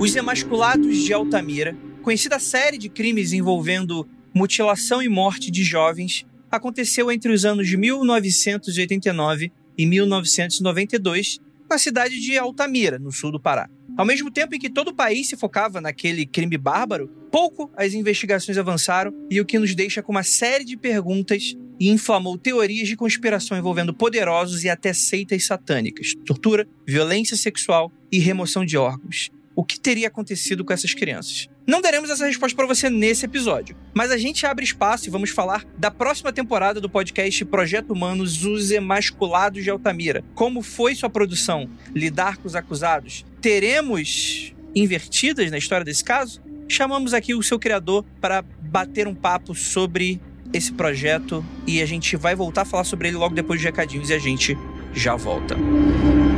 Os Emasculados de Altamira, conhecida série de crimes envolvendo mutilação e morte de jovens, aconteceu entre os anos de 1989 e 1992 na cidade de Altamira, no sul do Pará. Ao mesmo tempo em que todo o país se focava naquele crime bárbaro, pouco as investigações avançaram e o que nos deixa com uma série de perguntas e inflamou teorias de conspiração envolvendo poderosos e até seitas satânicas, tortura, violência sexual e remoção de órgãos o que teria acontecido com essas crianças. Não daremos essa resposta para você nesse episódio, mas a gente abre espaço e vamos falar da próxima temporada do podcast Projeto Humanos Os Emasculados de Altamira. Como foi sua produção? Lidar com os acusados? Teremos invertidas na história desse caso? Chamamos aqui o seu criador para bater um papo sobre esse projeto e a gente vai voltar a falar sobre ele logo depois dos recadinhos e a gente já volta. nada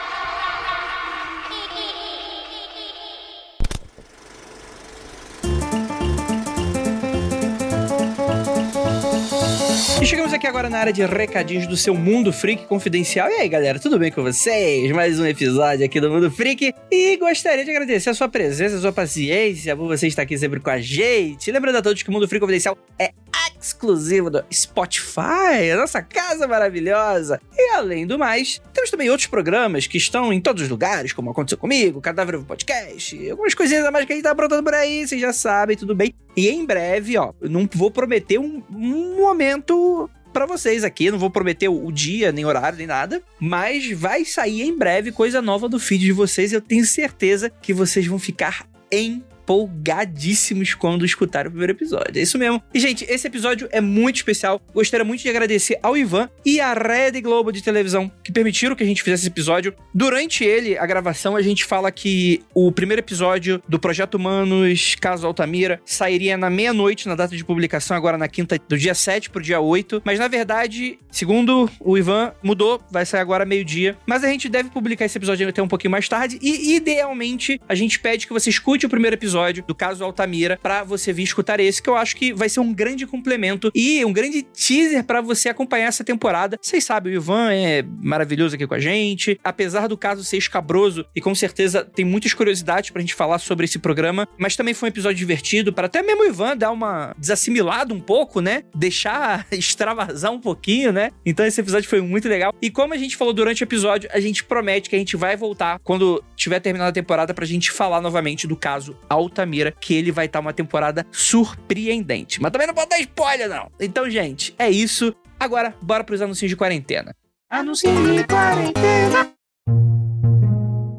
Agora na área de recadinhos do seu Mundo Freak Confidencial. E aí, galera, tudo bem com vocês? Mais um episódio aqui do Mundo Freak. E gostaria de agradecer a sua presença, a sua paciência, por você estar aqui sempre com a gente. Lembrando a todos que o Mundo Freak Confidencial é exclusivo do Spotify, a nossa casa maravilhosa. E além do mais, temos também outros programas que estão em todos os lugares, como Aconteceu Comigo, Cadáver Podcast, algumas coisinhas a mais que a gente tá aprontando por aí, vocês já sabem, tudo bem. E em breve, ó, não vou prometer um, um momento para vocês aqui. Não vou prometer o dia, nem horário, nem nada. Mas vai sair em breve coisa nova do feed de vocês. Eu tenho certeza que vocês vão ficar em empolgadíssimos quando escutar o primeiro episódio. É isso mesmo. E, gente, esse episódio é muito especial. Gostaria muito de agradecer ao Ivan e à Red Globo de televisão que permitiram que a gente fizesse esse episódio. Durante ele, a gravação, a gente fala que o primeiro episódio do Projeto Humanos, Caso Altamira, sairia na meia-noite na data de publicação, agora na quinta, do dia 7 pro dia 8. Mas, na verdade, segundo o Ivan, mudou, vai sair agora meio-dia. Mas a gente deve publicar esse episódio até um pouquinho mais tarde. E, idealmente, a gente pede que você escute o primeiro episódio episódio do caso Altamira para você vir escutar esse, que eu acho que vai ser um grande complemento e um grande teaser para você acompanhar essa temporada. Vocês sabem, o Ivan é maravilhoso aqui com a gente. Apesar do caso ser escabroso e com certeza tem muitas curiosidades pra gente falar sobre esse programa, mas também foi um episódio divertido para até mesmo o Ivan dar uma desassimilada um pouco, né? Deixar extravasar um pouquinho, né? Então esse episódio foi muito legal. E como a gente falou durante o episódio, a gente promete que a gente vai voltar quando tiver terminado a temporada pra gente falar novamente do caso Altamira Altamira, que ele vai estar tá uma temporada surpreendente. Mas também não pode dar spoiler, não. Então, gente, é isso. Agora, bora pros anúncios de quarentena. Anúncios de quarentena.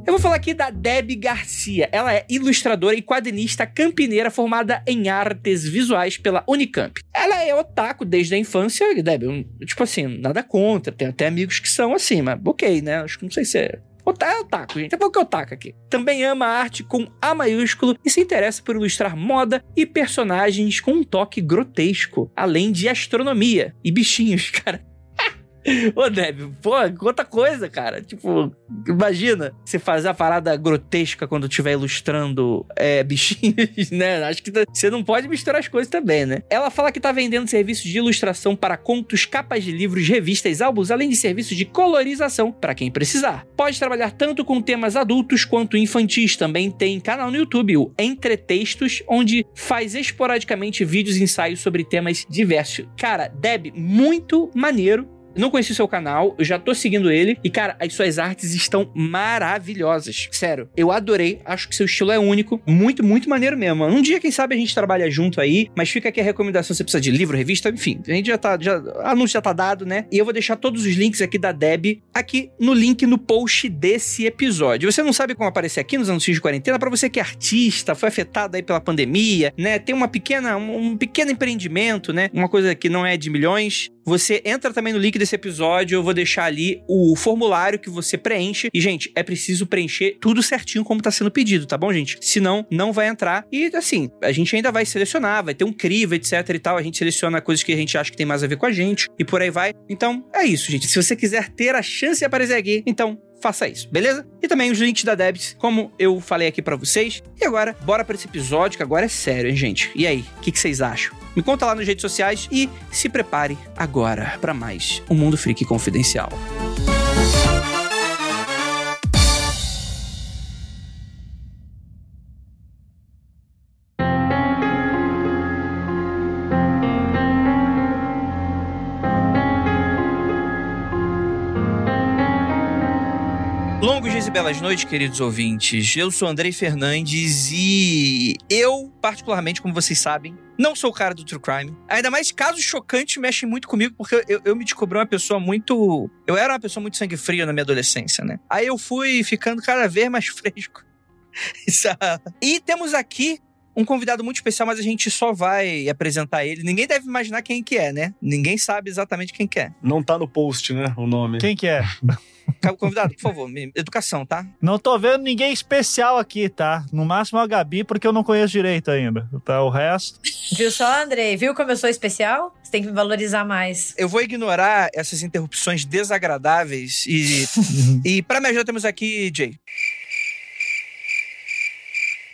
Eu vou falar aqui da Deb Garcia. Ela é ilustradora e quadrinista campineira formada em artes visuais pela Unicamp. Ela é otaku desde a infância, Deb. Tipo assim, nada contra. Tem até amigos que são assim, mas ok, né? Acho que não sei se é é otaku, gente. É é otaku aqui. Também ama arte com A maiúsculo e se interessa por ilustrar moda e personagens com um toque grotesco, além de astronomia e bichinhos, cara. Ô, Deb, pô, outra coisa, cara. Tipo, imagina você fazer a parada grotesca quando estiver ilustrando é, bichinhos, né? Acho que você não pode misturar as coisas também, né? Ela fala que tá vendendo serviços de ilustração para contos, capas de livros, revistas, álbuns, além de serviços de colorização para quem precisar. Pode trabalhar tanto com temas adultos quanto infantis. Também tem canal no YouTube, o Entretextos, onde faz esporadicamente vídeos e ensaios sobre temas diversos. Cara, Deb, muito maneiro não conheci o seu canal, eu já tô seguindo ele. E, cara, as suas artes estão maravilhosas. Sério, eu adorei. Acho que seu estilo é único. Muito, muito maneiro mesmo. Um dia, quem sabe, a gente trabalha junto aí. Mas fica aqui a recomendação: você precisa de livro, revista, enfim. A gente já tá. Já, anúncio já tá dado, né? E eu vou deixar todos os links aqui da Deb aqui no link no post desse episódio. Você não sabe como aparecer aqui nos anúncios de quarentena? Para você que é artista, foi afetado aí pela pandemia, né? Tem uma pequena, um, um pequeno empreendimento, né? Uma coisa que não é de milhões. Você entra também no link desse episódio, eu vou deixar ali o formulário que você preenche. E, gente, é preciso preencher tudo certinho como tá sendo pedido, tá bom, gente? Senão, não vai entrar. E, assim, a gente ainda vai selecionar, vai ter um crivo, etc e tal. A gente seleciona coisas que a gente acha que tem mais a ver com a gente e por aí vai. Então, é isso, gente. Se você quiser ter a chance de aparecer aqui, então faça isso, beleza? E também os links da Debs, como eu falei aqui para vocês. E agora, bora para esse episódio que agora é sério, hein, gente? E aí, o que, que vocês acham? Me conta lá nas redes sociais e se prepare agora para mais um Mundo Freak Confidencial. Longos dias e belas noites, queridos ouvintes. Eu sou Andrei Fernandes e eu, particularmente, como vocês sabem, não sou o cara do True Crime. Ainda mais casos chocantes mexem muito comigo, porque eu, eu me descobri uma pessoa muito. Eu era uma pessoa muito sangue frio na minha adolescência, né? Aí eu fui ficando cada vez mais fresco. e temos aqui um convidado muito especial, mas a gente só vai apresentar ele. Ninguém deve imaginar quem que é, né? Ninguém sabe exatamente quem que é. Não tá no post, né? O nome. Quem que é? Convidado, por favor, educação, tá? Não tô vendo ninguém especial aqui, tá? No máximo a Gabi, porque eu não conheço direito ainda. Tá, o resto. Viu só, Andrei? Viu como eu sou especial? Você tem que me valorizar mais. Eu vou ignorar essas interrupções desagradáveis e. e para me ajudar, temos aqui Jay.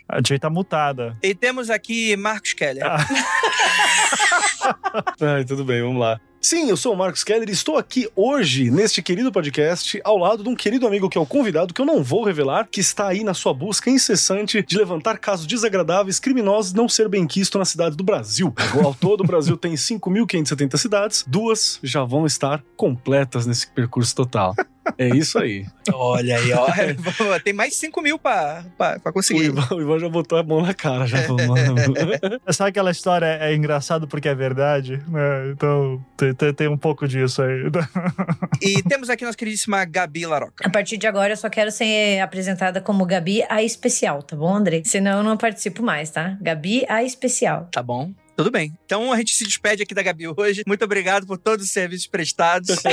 A Jay tá mutada. E temos aqui Marcos Keller. Ah. Ai, tudo bem, vamos lá. Sim, eu sou o Marcos Keller e estou aqui hoje, neste querido podcast, ao lado de um querido amigo que é o convidado, que eu não vou revelar, que está aí na sua busca incessante de levantar casos desagradáveis, criminosos não ser bem quisto na cidade do Brasil. Ao todo, o Brasil tem 5.570 cidades, duas já vão estar completas nesse percurso total. É isso aí. Olha aí, ó. Tem mais 5 mil pra, pra, pra conseguir. O Ivan, o Ivan, já botou a mão na cara. Já falou, Sabe aquela história é engraçado porque é verdade? Né? Então tem, tem, tem, um pouco disso aí. e temos aqui nossa queridíssima Gabi Laroca. A partir de agora eu só quero ser apresentada como Gabi a especial, tá bom, André? Senão eu não participo mais, tá? Gabi a especial. Tá bom. Tudo bem. Então a gente se despede aqui da Gabi hoje. Muito obrigado por todos os serviços prestados.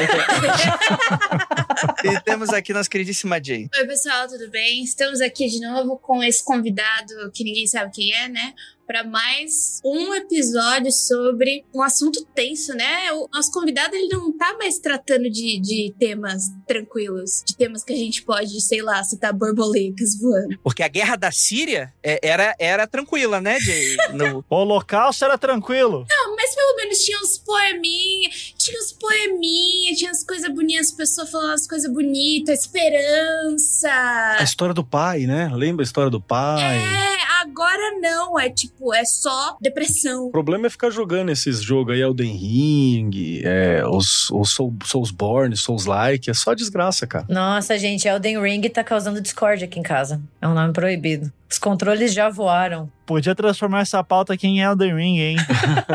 e temos aqui nossa queridíssima Jay. Oi, pessoal, tudo bem? Estamos aqui de novo com esse convidado que ninguém sabe quem é, né? Para mais um episódio sobre um assunto tenso, né? O nosso convidado ele não tá mais tratando de, de temas tranquilos, de temas que a gente pode, sei lá, citar borboletas voando. Porque a guerra da Síria é, era, era tranquila, né, Jay? No... o holocausto era tranquilo. Não, mas pelo menos tinha uns poeminhas, tinha uns poeminhas, tinha as coisas bonitas, as pessoas falando as coisas bonitas, esperança. A história do pai, né? Lembra a história do pai? É, agora não, é tipo é só depressão. O problema é ficar jogando esses jogos aí, Elden Ring, é, os, os Soul, Soulsborne, Souls-like, é só desgraça, cara. Nossa, gente, Elden Ring tá causando discord aqui em casa. É um nome proibido. Os controles já voaram. Podia transformar essa pauta aqui em Elden Ring, hein?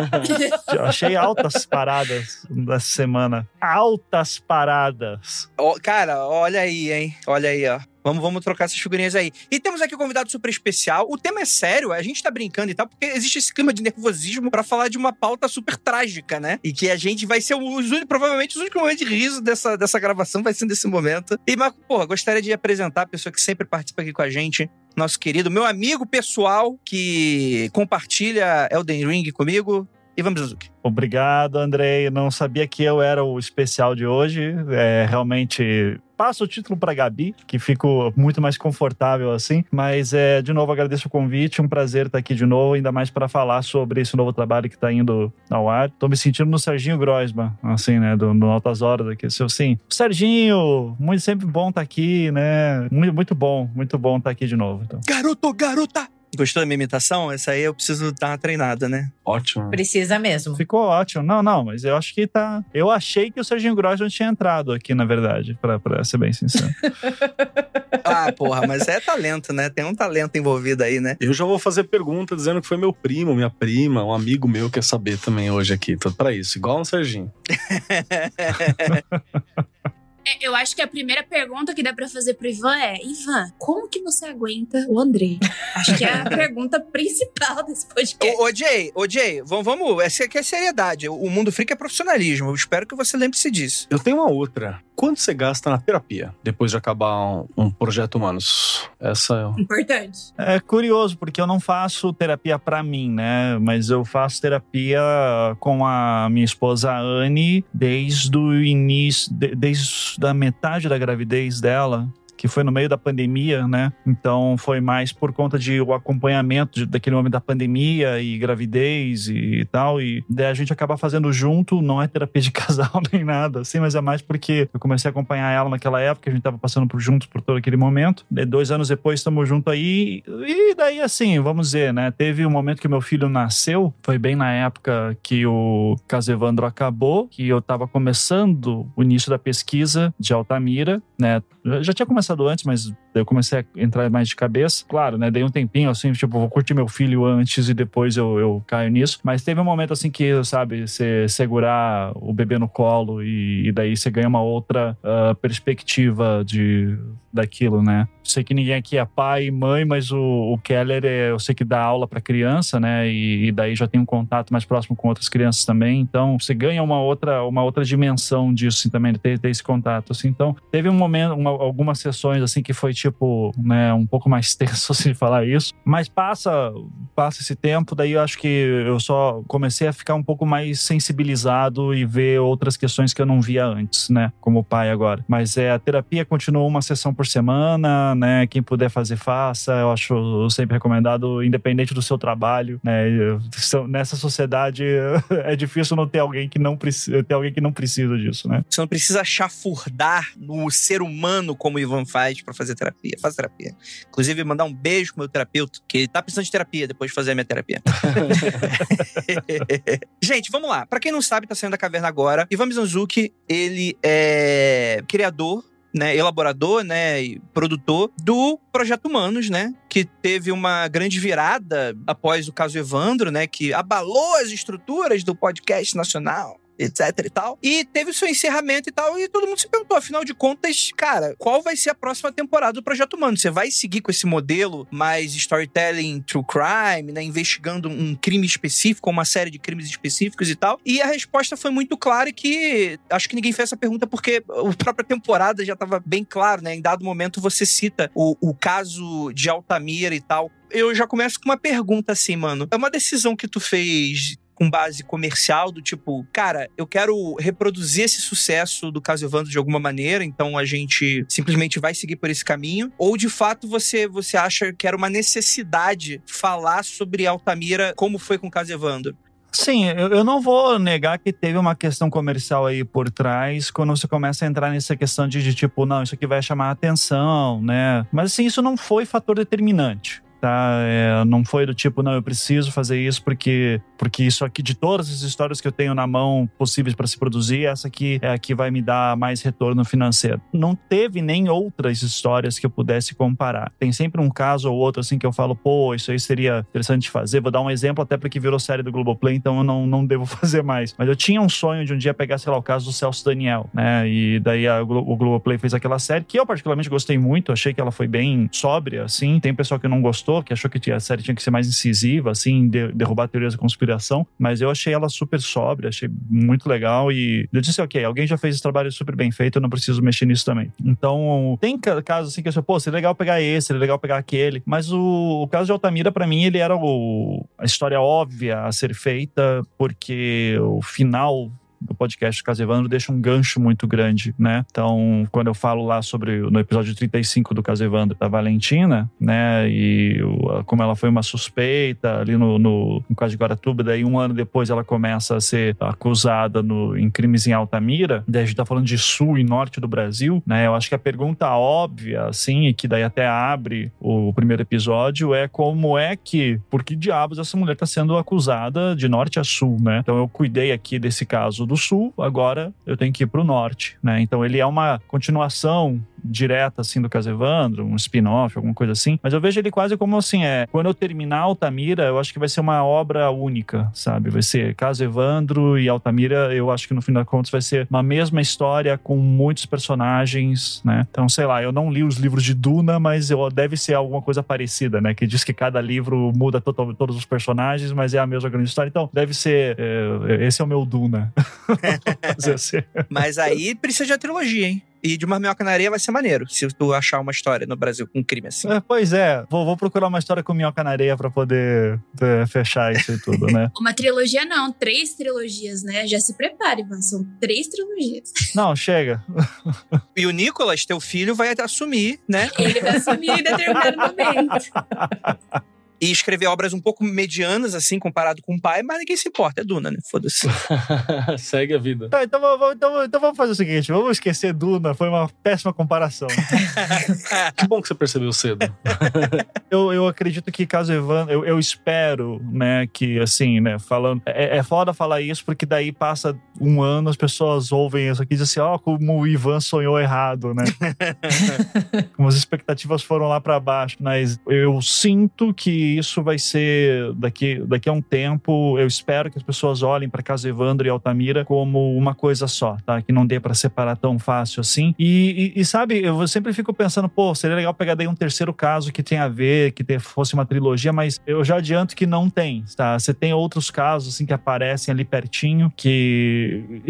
Eu achei altas paradas dessa semana. Altas paradas. Oh, cara, olha aí, hein? Olha aí, ó. Vamos, vamos trocar essas figurinhas aí. E temos aqui um convidado super especial. O tema é sério, a gente tá brincando e tal, porque existe esse clima de nervosismo para falar de uma pauta super trágica, né? E que a gente vai ser os únicos, provavelmente os únicos momentos de riso dessa, dessa gravação vai ser nesse momento. E, Marco, porra, gostaria de apresentar a pessoa que sempre participa aqui com a gente, nosso querido, meu amigo pessoal que compartilha Elden Ring comigo, Ivan Mizuki. Obrigado, Andrei. Não sabia que eu era o especial de hoje. É realmente passo o título para Gabi, que fico muito mais confortável assim. Mas, é, de novo, agradeço o convite. Um prazer estar aqui de novo, ainda mais para falar sobre esse novo trabalho que está indo ao ar. Tô me sentindo no Serginho Groisman, assim, né? Do, Altas Horas aqui. Assim, Serginho, muito sempre bom estar aqui, né? Muito, muito bom, muito bom estar aqui de novo. Então. Garoto, garota! Gostou da minha imitação? Essa aí eu preciso dar uma treinada, né? Ótimo. Precisa mesmo. Ficou ótimo. Não, não, mas eu acho que tá. Eu achei que o Serginho Grosso tinha entrado aqui, na verdade, pra, pra ser bem sincero. Ah, porra, mas é talento, né? Tem um talento envolvido aí, né? Eu já vou fazer pergunta dizendo que foi meu primo, minha prima, um amigo meu quer saber também hoje aqui. Tô pra isso, igual um Serginho. É, Eu acho que a primeira pergunta que dá pra fazer pro Ivan é: Ivan, como que você aguenta o André? Acho que é a pergunta principal desse podcast. Ô, ô Jay, ô Jay, vamos, vamos. Essa aqui é seriedade. O mundo freak é profissionalismo. Eu espero que você lembre-se disso. Eu tenho uma outra. Quanto você gasta na terapia depois de acabar um, um projeto humanos? Essa é. Importante. É curioso, porque eu não faço terapia pra mim, né? Mas eu faço terapia com a minha esposa Anne desde o início, de- desde a metade da gravidez dela. Que foi no meio da pandemia, né? Então foi mais por conta de o acompanhamento de- daquele momento da pandemia e gravidez e tal. E daí a gente acaba fazendo junto, não é terapia de casal nem nada, assim, mas é mais porque eu comecei a acompanhar ela naquela época, a gente tava passando por juntos por todo aquele momento. Daí, dois anos depois estamos juntos aí. E daí, assim, vamos dizer, né? Teve um momento que meu filho nasceu, foi bem na época que o caso Evandro acabou, que eu tava começando o início da pesquisa de Altamira, né? Eu já tinha começado antes, mas daí eu comecei a entrar mais de cabeça. Claro, né? Dei um tempinho, assim, tipo, vou curtir meu filho antes e depois eu, eu caio nisso. Mas teve um momento, assim, que, sabe, você segurar o bebê no colo e, e daí você ganha uma outra ah, perspectiva de daquilo, né? Sei que ninguém aqui é pai e mãe, mas o, o Keller, é, eu sei que dá aula para criança, né? E, e daí já tem um contato mais próximo com outras crianças também. Então, você ganha uma outra, uma outra dimensão disso, assim, também, de ter, ter esse contato, assim. Então, teve um momento, uma- algumas sessões, assim, que foi, tipo, né, um pouco mais tenso, assim, falar isso. Mas passa, passa esse tempo, daí eu acho que eu só comecei a ficar um pouco mais sensibilizado e ver outras questões que eu não via antes, né? Como pai agora. Mas é, a terapia continua uma sessão por semana, né? Quem puder fazer, faça. Eu acho sempre recomendado, independente do seu trabalho, né? Nessa sociedade é difícil não ter alguém que não precisa, ter alguém que não precisa disso, né? Você não precisa chafurdar no ser humano como o Ivan faz pra fazer terapia. Faz terapia. Inclusive, mandar um beijo pro meu terapeuta, que ele tá precisando de terapia depois de fazer a minha terapia. Gente, vamos lá. Pra quem não sabe, tá saindo da caverna agora. Ivan Mizanzuki, ele é criador né, elaborador, né, e produtor do Projeto Humanos, né, que teve uma grande virada após o caso Evandro, né, que abalou as estruturas do podcast nacional. Etc e tal. E teve o seu encerramento e tal. E todo mundo se perguntou, afinal de contas, cara, qual vai ser a próxima temporada do Projeto Humano? Você vai seguir com esse modelo mais storytelling true crime, né? Investigando um crime específico, uma série de crimes específicos e tal. E a resposta foi muito clara que acho que ninguém fez essa pergunta porque a própria temporada já estava bem claro, né? Em dado momento você cita o, o caso de Altamira e tal. Eu já começo com uma pergunta assim, mano. É uma decisão que tu fez com base comercial, do tipo, cara, eu quero reproduzir esse sucesso do caso Evandro de alguma maneira, então a gente simplesmente vai seguir por esse caminho? Ou de fato você, você acha que era uma necessidade falar sobre Altamira como foi com o caso Evandro? Sim, eu, não vou negar que teve uma questão comercial aí por trás, quando você começa a entrar nessa questão de, de tipo, não, isso aqui vai chamar atenção, né? Mas assim, isso não foi fator determinante. Tá, É, não foi do tipo, não, eu preciso fazer isso porque porque isso aqui, de todas as histórias que eu tenho na mão possíveis para se produzir, essa aqui é a que vai me dar mais retorno financeiro. Não teve nem outras histórias que eu pudesse comparar. Tem sempre um caso ou outro assim que eu falo, pô, isso aí seria interessante fazer. Vou dar um exemplo até porque virou série do Globoplay, então eu não, não devo fazer mais. Mas eu tinha um sonho de um dia pegar, sei lá, o caso do Celso Daniel, né? E daí a o Globoplay fez aquela série que eu particularmente gostei muito, achei que ela foi bem sóbria, assim. Tem pessoal que não gostou, que achou que a série tinha que ser mais incisiva, assim, de- derrubar teorias da conspiração, mas eu achei ela super sóbria, achei muito legal e eu disse, ok, alguém já fez esse trabalho super bem feito, eu não preciso mexer nisso também. Então, tem ca- casos assim que eu sei, pô, seria legal pegar esse, seria legal pegar aquele, mas o, o caso de Altamira, pra mim, ele era o- a história óbvia a ser feita, porque o final do podcast do Caso Evandro deixa um gancho muito grande, né? Então, quando eu falo lá sobre, no episódio 35 do Caso Evandro, da Valentina, né? E o, como ela foi uma suspeita ali no, no, no caso de Guaratuba, daí um ano depois ela começa a ser acusada no, em crimes em Altamira, daí a gente tá falando de sul e norte do Brasil, né? Eu acho que a pergunta óbvia, assim, e que daí até abre o primeiro episódio é como é que, por que diabos essa mulher tá sendo acusada de norte a sul, né? Então eu cuidei aqui desse caso do sul, agora eu tenho que ir pro norte, né? Então ele é uma continuação direta assim do caso Evandro, um spin-off, alguma coisa assim, mas eu vejo ele quase como assim, é, quando eu terminar Altamira, eu acho que vai ser uma obra única, sabe? Vai ser Caso Evandro e Altamira, eu acho que no fim das contas vai ser uma mesma história com muitos personagens, né? Então, sei lá, eu não li os livros de Duna, mas eu, deve ser alguma coisa parecida, né? Que diz que cada livro muda total, todos os personagens, mas é a mesma grande história. Então, deve ser. É, esse é o meu Duna. assim. mas aí precisa de uma trilogia, hein? E de uma minhoca na areia vai ser maneiro, se tu achar uma história no Brasil com um crime assim. É, pois é, vou, vou, procurar uma história com minhoca na areia pra poder é, fechar isso e tudo, né? uma trilogia não, três trilogias, né? Já se prepare, Ivan, são três trilogias. Não, chega. e o Nicolas, teu filho, vai assumir, né? Ele vai assumir em determinado momento. E escrever obras um pouco medianas, assim, comparado com o pai, mas ninguém se importa, é Duna, né? Foda-se. Segue a vida. Tá, então, vamos, então, então vamos fazer o seguinte: vamos esquecer Duna, foi uma péssima comparação. que bom que você percebeu cedo. eu, eu acredito que caso Evandro, eu, eu espero, né, que assim, né, falando. É, é foda falar isso, porque daí passa um ano, as pessoas ouvem isso aqui e dizem assim: ó, oh, como o Ivan sonhou errado, né? como as expectativas foram lá para baixo. Mas eu sinto que isso vai ser daqui, daqui a um tempo. Eu espero que as pessoas olhem para Casa Evandro e Altamira como uma coisa só, tá? Que não dê para separar tão fácil assim. E, e, e, sabe, eu sempre fico pensando, pô, seria legal pegar daí um terceiro caso que tenha a ver, que fosse uma trilogia, mas eu já adianto que não tem, tá? Você tem outros casos assim que aparecem ali pertinho que.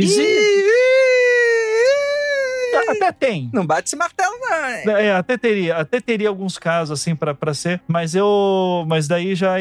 Até tem. Não bate esse martelo, não. É, até teria, até teria alguns casos assim para ser, mas eu, mas daí já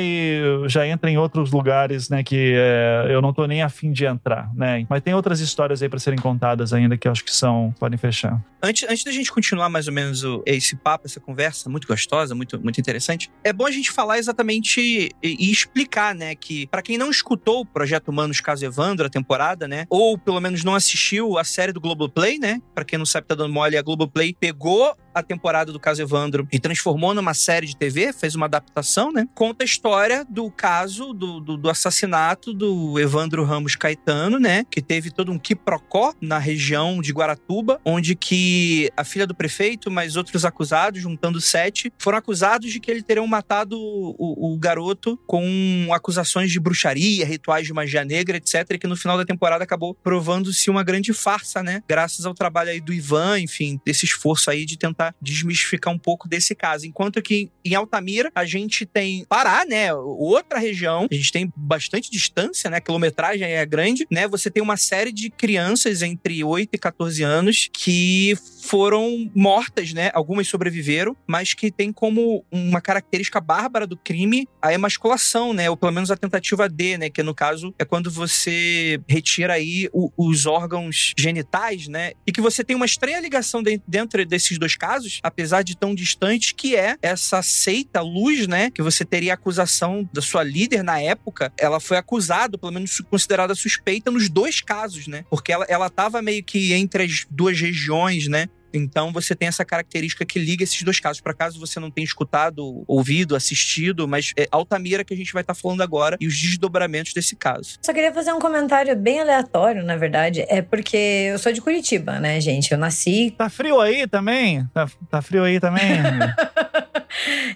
já entra em outros lugares, né, que é, eu não tô nem afim de entrar, né? Mas tem outras histórias aí para serem contadas ainda que eu acho que são podem fechar. Antes, antes da gente continuar mais ou menos o, esse papo, essa conversa muito gostosa, muito muito interessante, é bom a gente falar exatamente e, e explicar, né, que para quem não escutou o projeto Humanos Caso Evandro a temporada, né, ou pelo menos não assistiu a série do Globoplay, né? Para quem não sabe tá dando mole, a Globoplay pegou a temporada do caso Evandro e transformou numa série de TV, fez uma adaptação, né? Conta a história do caso do, do, do assassinato do Evandro Ramos Caetano, né? Que teve todo um quiprocó na região de Guaratuba, onde que a filha do prefeito, mais outros acusados, juntando sete, foram acusados de que ele teriam matado o, o garoto com acusações de bruxaria, rituais de magia negra, etc. E que no final da temporada acabou provando-se uma grande farsa, né? Graças ao trabalho aí do Ivan, enfim, desse esforço aí de tentar desmistificar um pouco desse caso. Enquanto que em Altamira a gente tem Pará, né? Outra região, a gente tem bastante distância, né? A quilometragem é grande, né? Você tem uma série de crianças entre 8 e 14 anos que foram mortas, né? Algumas sobreviveram, mas que tem como uma característica bárbara do crime a emasculação, né? Ou pelo menos a tentativa D, né? Que no caso é quando você retira aí o, os órgãos genitais, né? E que você tem uma estranha ligação dentro desses dois casos apesar de tão distantes, que é essa seita luz, né? Que você teria acusação da sua líder na época. Ela foi acusada, pelo menos considerada suspeita, nos dois casos, né? Porque ela, ela tava meio que entre as duas regiões, né? Então você tem essa característica que liga esses dois casos. Para caso você não tenha escutado, ouvido, assistido, mas é Altamira que a gente vai estar tá falando agora e os desdobramentos desse caso. Só queria fazer um comentário bem aleatório, na verdade. É porque eu sou de Curitiba, né, gente? Eu nasci. Tá frio aí também? Tá, tá frio aí também?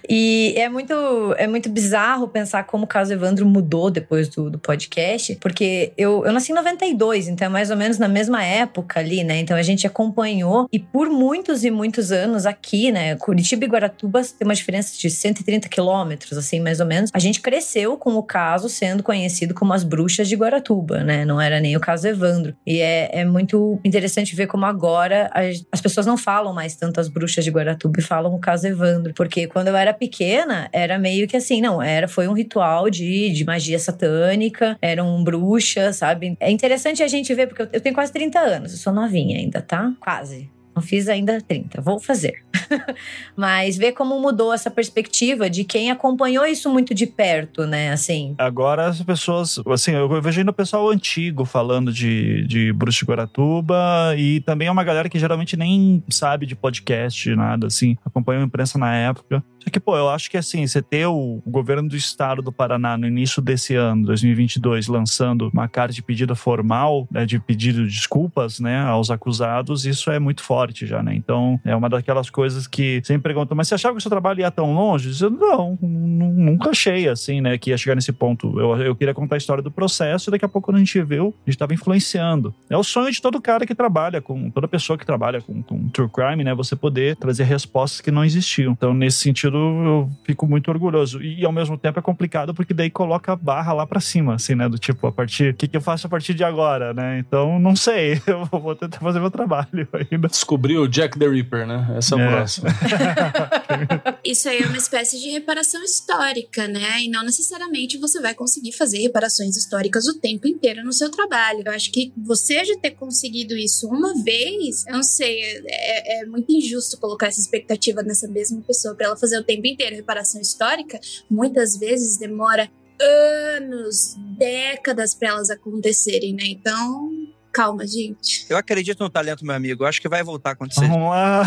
e é muito, é muito bizarro pensar como o caso Evandro mudou depois do, do podcast, porque eu, eu nasci em 92, então é mais ou menos na mesma época ali, né? Então a gente acompanhou e por muitos e muitos anos aqui, né? Curitiba e Guaratuba tem uma diferença de 130 quilômetros, assim, mais ou menos. A gente cresceu com o caso sendo conhecido como as bruxas de Guaratuba, né? Não era nem o caso Evandro. E é, é muito interessante ver como agora as, as pessoas não falam mais tanto as bruxas de Guaratuba e falam o caso Evandro, porque quando eu era pequena, era meio que assim, não, era foi um ritual de, de magia satânica, eram bruxas, sabe? É interessante a gente ver, porque eu, eu tenho quase 30 anos, eu sou novinha ainda, tá? Quase. Não fiz ainda 30, vou fazer. Mas ver como mudou essa perspectiva de quem acompanhou isso muito de perto, né? Assim. Agora as pessoas, assim, eu vejo ainda o pessoal antigo falando de, de Bruxa de Guaratuba e também é uma galera que geralmente nem sabe de podcast, nada, assim, acompanhou a imprensa na época. Só que, pô, eu acho que assim, você ter o governo do estado do Paraná no início desse ano, 2022, lançando uma carta de pedido formal, né, de pedido de desculpas, né, aos acusados, isso é muito forte já, né? Então, é uma daquelas coisas que sempre perguntam, mas você achava que o seu trabalho ia tão longe? Eu, não, nunca achei, assim, né, que ia chegar nesse ponto. Eu, eu queria contar a história do processo e daqui a pouco, a gente viu, a gente estava influenciando. É o sonho de todo cara que trabalha com, toda pessoa que trabalha com, com true crime, né, você poder trazer respostas que não existiam. Então, nesse sentido, eu fico muito orgulhoso. E ao mesmo tempo é complicado porque daí coloca a barra lá para cima, assim, né? Do tipo, a partir. O que, que eu faço a partir de agora, né? Então, não sei. Eu vou tentar fazer meu trabalho ainda. Descobriu o Jack the Ripper, né? Essa é É. próxima. Isso aí é uma espécie de reparação histórica, né? E não necessariamente você vai conseguir fazer reparações históricas o tempo inteiro no seu trabalho. Eu acho que você já ter conseguido isso uma vez, eu não sei, é, é muito injusto colocar essa expectativa nessa mesma pessoa para ela fazer o tempo inteiro. Reparação histórica muitas vezes demora anos, décadas para elas acontecerem, né? Então, calma, gente. Eu acredito no talento, meu amigo. Eu acho que vai voltar a acontecer. Vamos lá.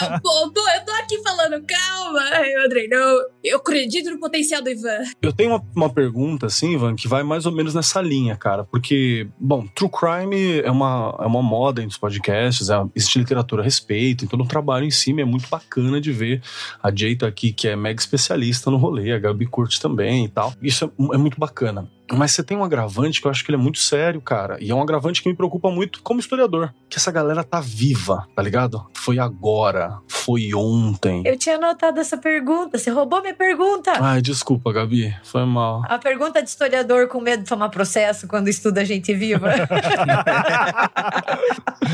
Não, pô, pô, eu tô aqui falando, calma, Ai, Andrei, não. Eu acredito no potencial do Ivan. Eu tenho uma, uma pergunta, assim, Ivan, que vai mais ou menos nessa linha, cara. Porque, bom, True Crime é uma, é uma moda entre os podcasts, é, existe literatura a respeito, então o trabalho em cima é muito bacana de ver. A Jay tá aqui, que é mega especialista no rolê, a Gabi curte também e tal. Isso é, é muito bacana. Mas você tem um agravante que eu acho que ele é muito sério, cara. E é um agravante que me preocupa muito como historiador. Que essa galera tá viva, tá ligado? Foi agora, foi ontem. Eu tinha anotado essa pergunta. Você roubou minha pergunta. Ai, desculpa, Gabi. Foi mal. A pergunta de historiador com medo de tomar processo quando estuda gente viva.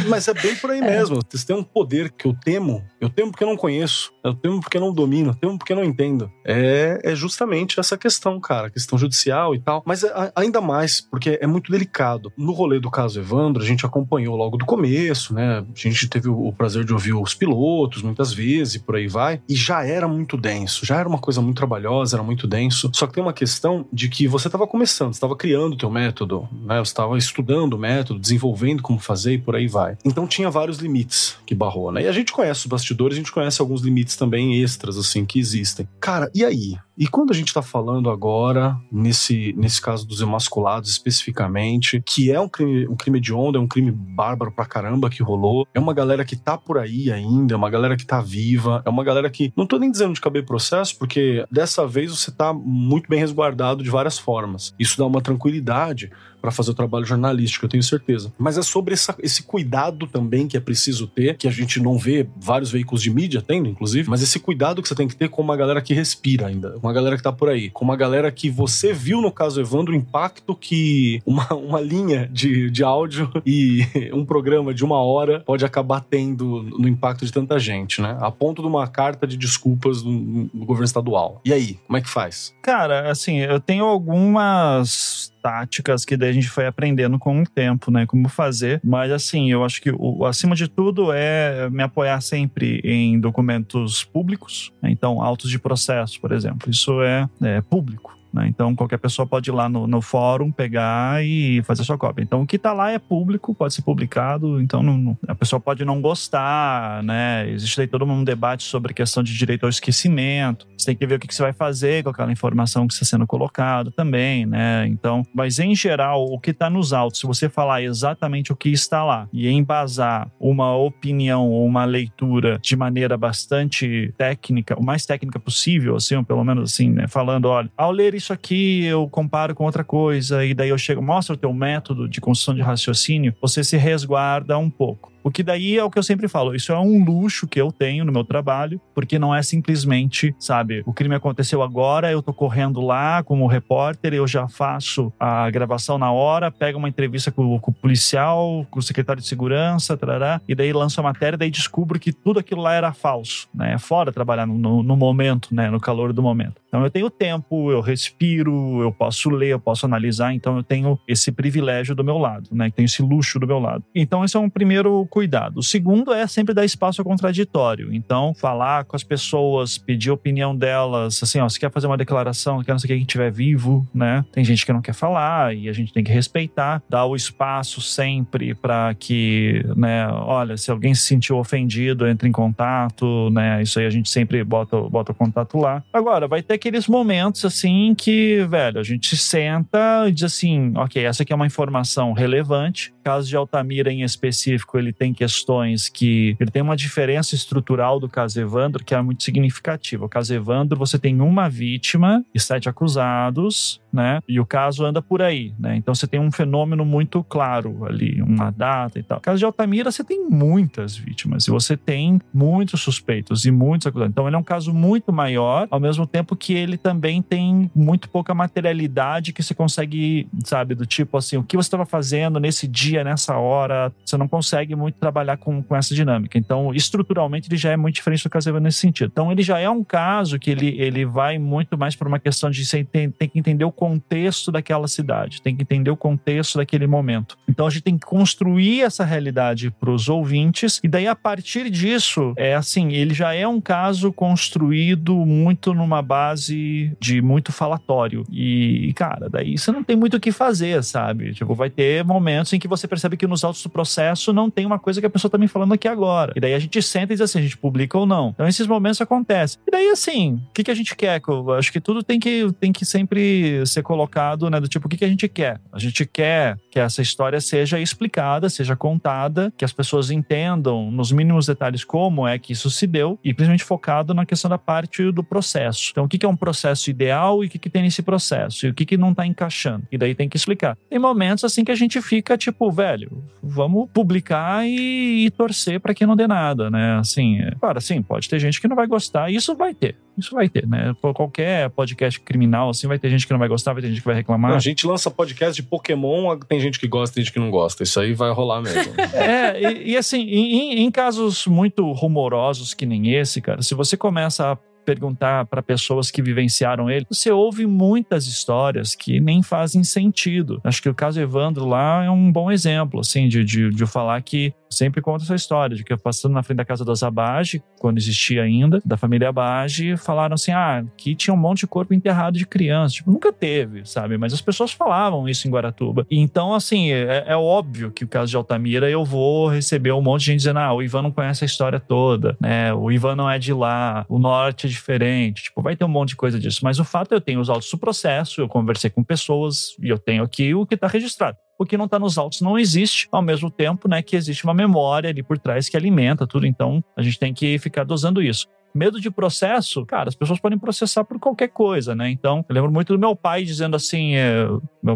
Mas é bem por aí mesmo. Vocês têm um poder que eu temo. Eu temo porque eu não conheço. Eu temo porque eu não domino. Eu temo porque eu não entendo. É, é justamente essa questão, cara. Questão judicial e tal. Mas ainda mais porque é muito delicado. No rolê do caso Evandro, a gente acompanhou logo do começo, né? A gente teve o prazer de ouvir os pilotos muitas vezes e por aí vai. E já era muito denso. Já era uma coisa muito trabalhosa, era muito denso. Só que tem uma questão de que você estava começando, estava criando o teu método, né? Você estava estudando o método, desenvolvendo como fazer e por aí vai. Então tinha vários limites que barrou, né? E a gente conhece os bastidores, a gente conhece alguns limites também extras, assim, que existem. Cara, e aí? E quando a gente tá falando agora, nesse, nesse caso dos emasculados especificamente, que é um crime, um crime de onda, é um crime bárbaro pra caramba que rolou, é uma galera que tá por aí ainda, é uma galera que tá viva, é uma galera que. Não tô nem dizendo de caber processo, porque dessa vez você tá muito bem resguardado de várias formas. Isso dá uma tranquilidade para fazer o trabalho jornalístico, eu tenho certeza. Mas é sobre essa- esse cuidado também que é preciso ter, que a gente não vê vários veículos de mídia tendo, inclusive, mas esse cuidado que você tem que ter com uma galera que respira ainda, uma galera que tá por aí, com uma galera que você viu no caso Evandro o impacto que uma, uma linha de, de áudio e um programa de uma hora pode acabar tendo no impacto de tanta gente, né? A ponto de uma carta de desculpas do, do governo estadual. E aí, como é que faz? Cara, assim, eu tenho algumas táticas que daí a gente foi aprendendo com o tempo, né? Como fazer. Mas, assim, eu acho que o, acima de tudo é me apoiar sempre em documentos públicos. né? Então, autos de processo, por exemplo. Isso é, é público. Né? Então, qualquer pessoa pode ir lá no, no fórum, pegar e fazer sua cópia. Então, o que está lá é público, pode ser publicado. Então, não- não- a pessoa pode não gostar, né? Existe aí todo um debate sobre questão de direito ao esquecimento. Você tem que ver o que que você vai fazer com aquela informação que está sendo colocada também, né? Então, mas em geral, o que está nos autos, se você falar exatamente o que está lá e embasar uma opinião ou uma leitura de maneira bastante técnica, o mais técnica possível, assim, ou pelo menos assim, né? Falando, olha, ao ler aqui, eu comparo com outra coisa, e daí eu chego, mostra o teu método de construção de raciocínio, você se resguarda um pouco. O que daí é o que eu sempre falo, isso é um luxo que eu tenho no meu trabalho, porque não é simplesmente, sabe, o crime aconteceu agora, eu tô correndo lá como repórter, eu já faço a gravação na hora, pego uma entrevista com, com o policial, com o secretário de segurança, tarará, e daí lanço a matéria, daí descubro que tudo aquilo lá era falso, né? É fora trabalhar no, no, no momento, né? No calor do momento. Então eu tenho tempo, eu respiro, eu posso ler, eu posso analisar, então eu tenho esse privilégio do meu lado, né? Tenho esse luxo do meu lado. Então esse é um primeiro cuidado. O segundo é sempre dar espaço ao contraditório. Então falar com as pessoas, pedir a opinião delas, assim, ó, se quer fazer uma declaração, quer não sei quem estiver vivo, né? Tem gente que não quer falar e a gente tem que respeitar, dar o espaço sempre para que, né, olha, se alguém se sentiu ofendido, entre em contato, né? Isso aí a gente sempre bota, bota o contato lá. Agora, vai ter aqueles momentos assim que, velho, a gente senta e diz assim, ok, essa aqui é uma informação relevante. caso de Altamira em específico, ele tem questões que ele tem uma diferença estrutural do caso Evandro que é muito significativa. O caso Evandro, você tem uma vítima e sete acusados, né? E o caso anda por aí, né? Então você tem um fenômeno muito claro ali, uma data e tal. No caso de Altamira, você tem muitas vítimas e você tem muitos suspeitos e muitos acusados. Então ele é um caso muito maior, ao mesmo tempo que ele também tem muito pouca materialidade que você consegue, sabe, do tipo assim, o que você estava fazendo nesse dia, nessa hora, você não consegue muito trabalhar com, com essa dinâmica. Então, estruturalmente, ele já é muito diferente do caso Evandro nesse sentido. Então, ele já é um caso que ele, ele vai muito mais para uma questão de você tem, tem que entender o contexto daquela cidade, tem que entender o contexto daquele momento. Então, a gente tem que construir essa realidade para os ouvintes, e daí, a partir disso, é assim, ele já é um caso construído muito numa base de muito falatório. E, cara, daí você não tem muito o que fazer, sabe? Tipo, vai ter momentos em que você percebe que nos autos do processo não tem uma coisa que a pessoa tá me falando aqui agora. E daí a gente senta e diz assim, a gente publica ou não. Então, esses momentos acontecem. E daí, assim, o que, que a gente quer? Eu acho que tudo tem que, tem que sempre ser colocado, né? Do tipo, o que, que a gente quer? A gente quer que essa história seja explicada, seja contada, que as pessoas entendam nos mínimos detalhes como é que isso se deu e principalmente focado na questão da parte do processo. Então, o que, que é um processo ideal e o que, que tem nesse processo? E o que, que não tá encaixando? E daí tem que explicar. Tem momentos assim que a gente fica tipo, velho, vamos publicar e, e torcer para que não dê nada, né? Assim, é, claro, assim, pode ter gente que não vai gostar, isso vai ter. Isso vai ter, né? Qualquer podcast criminal, assim, vai ter gente que não vai gostar, vai ter gente que vai reclamar. A gente lança podcast de Pokémon, tem gente que gosta e gente que não gosta. Isso aí vai rolar mesmo. é, e, e assim, em, em casos muito rumorosos que nem esse, cara, se você começa a perguntar para pessoas que vivenciaram ele, você ouve muitas histórias que nem fazem sentido. Acho que o caso Evandro lá é um bom exemplo, assim, de, de, de falar que sempre conta essa história de que eu passando na frente da casa das Abage, quando existia ainda, da família Abage, falaram assim: ah, aqui tinha um monte de corpo enterrado de criança. Tipo, nunca teve, sabe? Mas as pessoas falavam isso em Guaratuba. Então, assim, é, é, óbvio que o caso de Altamira eu vou receber um monte de gente dizendo: ah, o Ivan não conhece a história toda, né? O Ivan não é de lá, o norte é diferente. Tipo, vai ter um monte de coisa disso. Mas o fato é eu tenho os autos do processo, eu conversei com pessoas e eu tenho aqui o que está registrado o que não está nos autos não existe, ao mesmo tempo né, que existe uma memória ali por trás que alimenta tudo. Então, a gente tem que ficar dosando isso. Medo de processo, cara, as pessoas podem processar por qualquer coisa, né? Então, eu lembro muito do meu pai dizendo assim, é,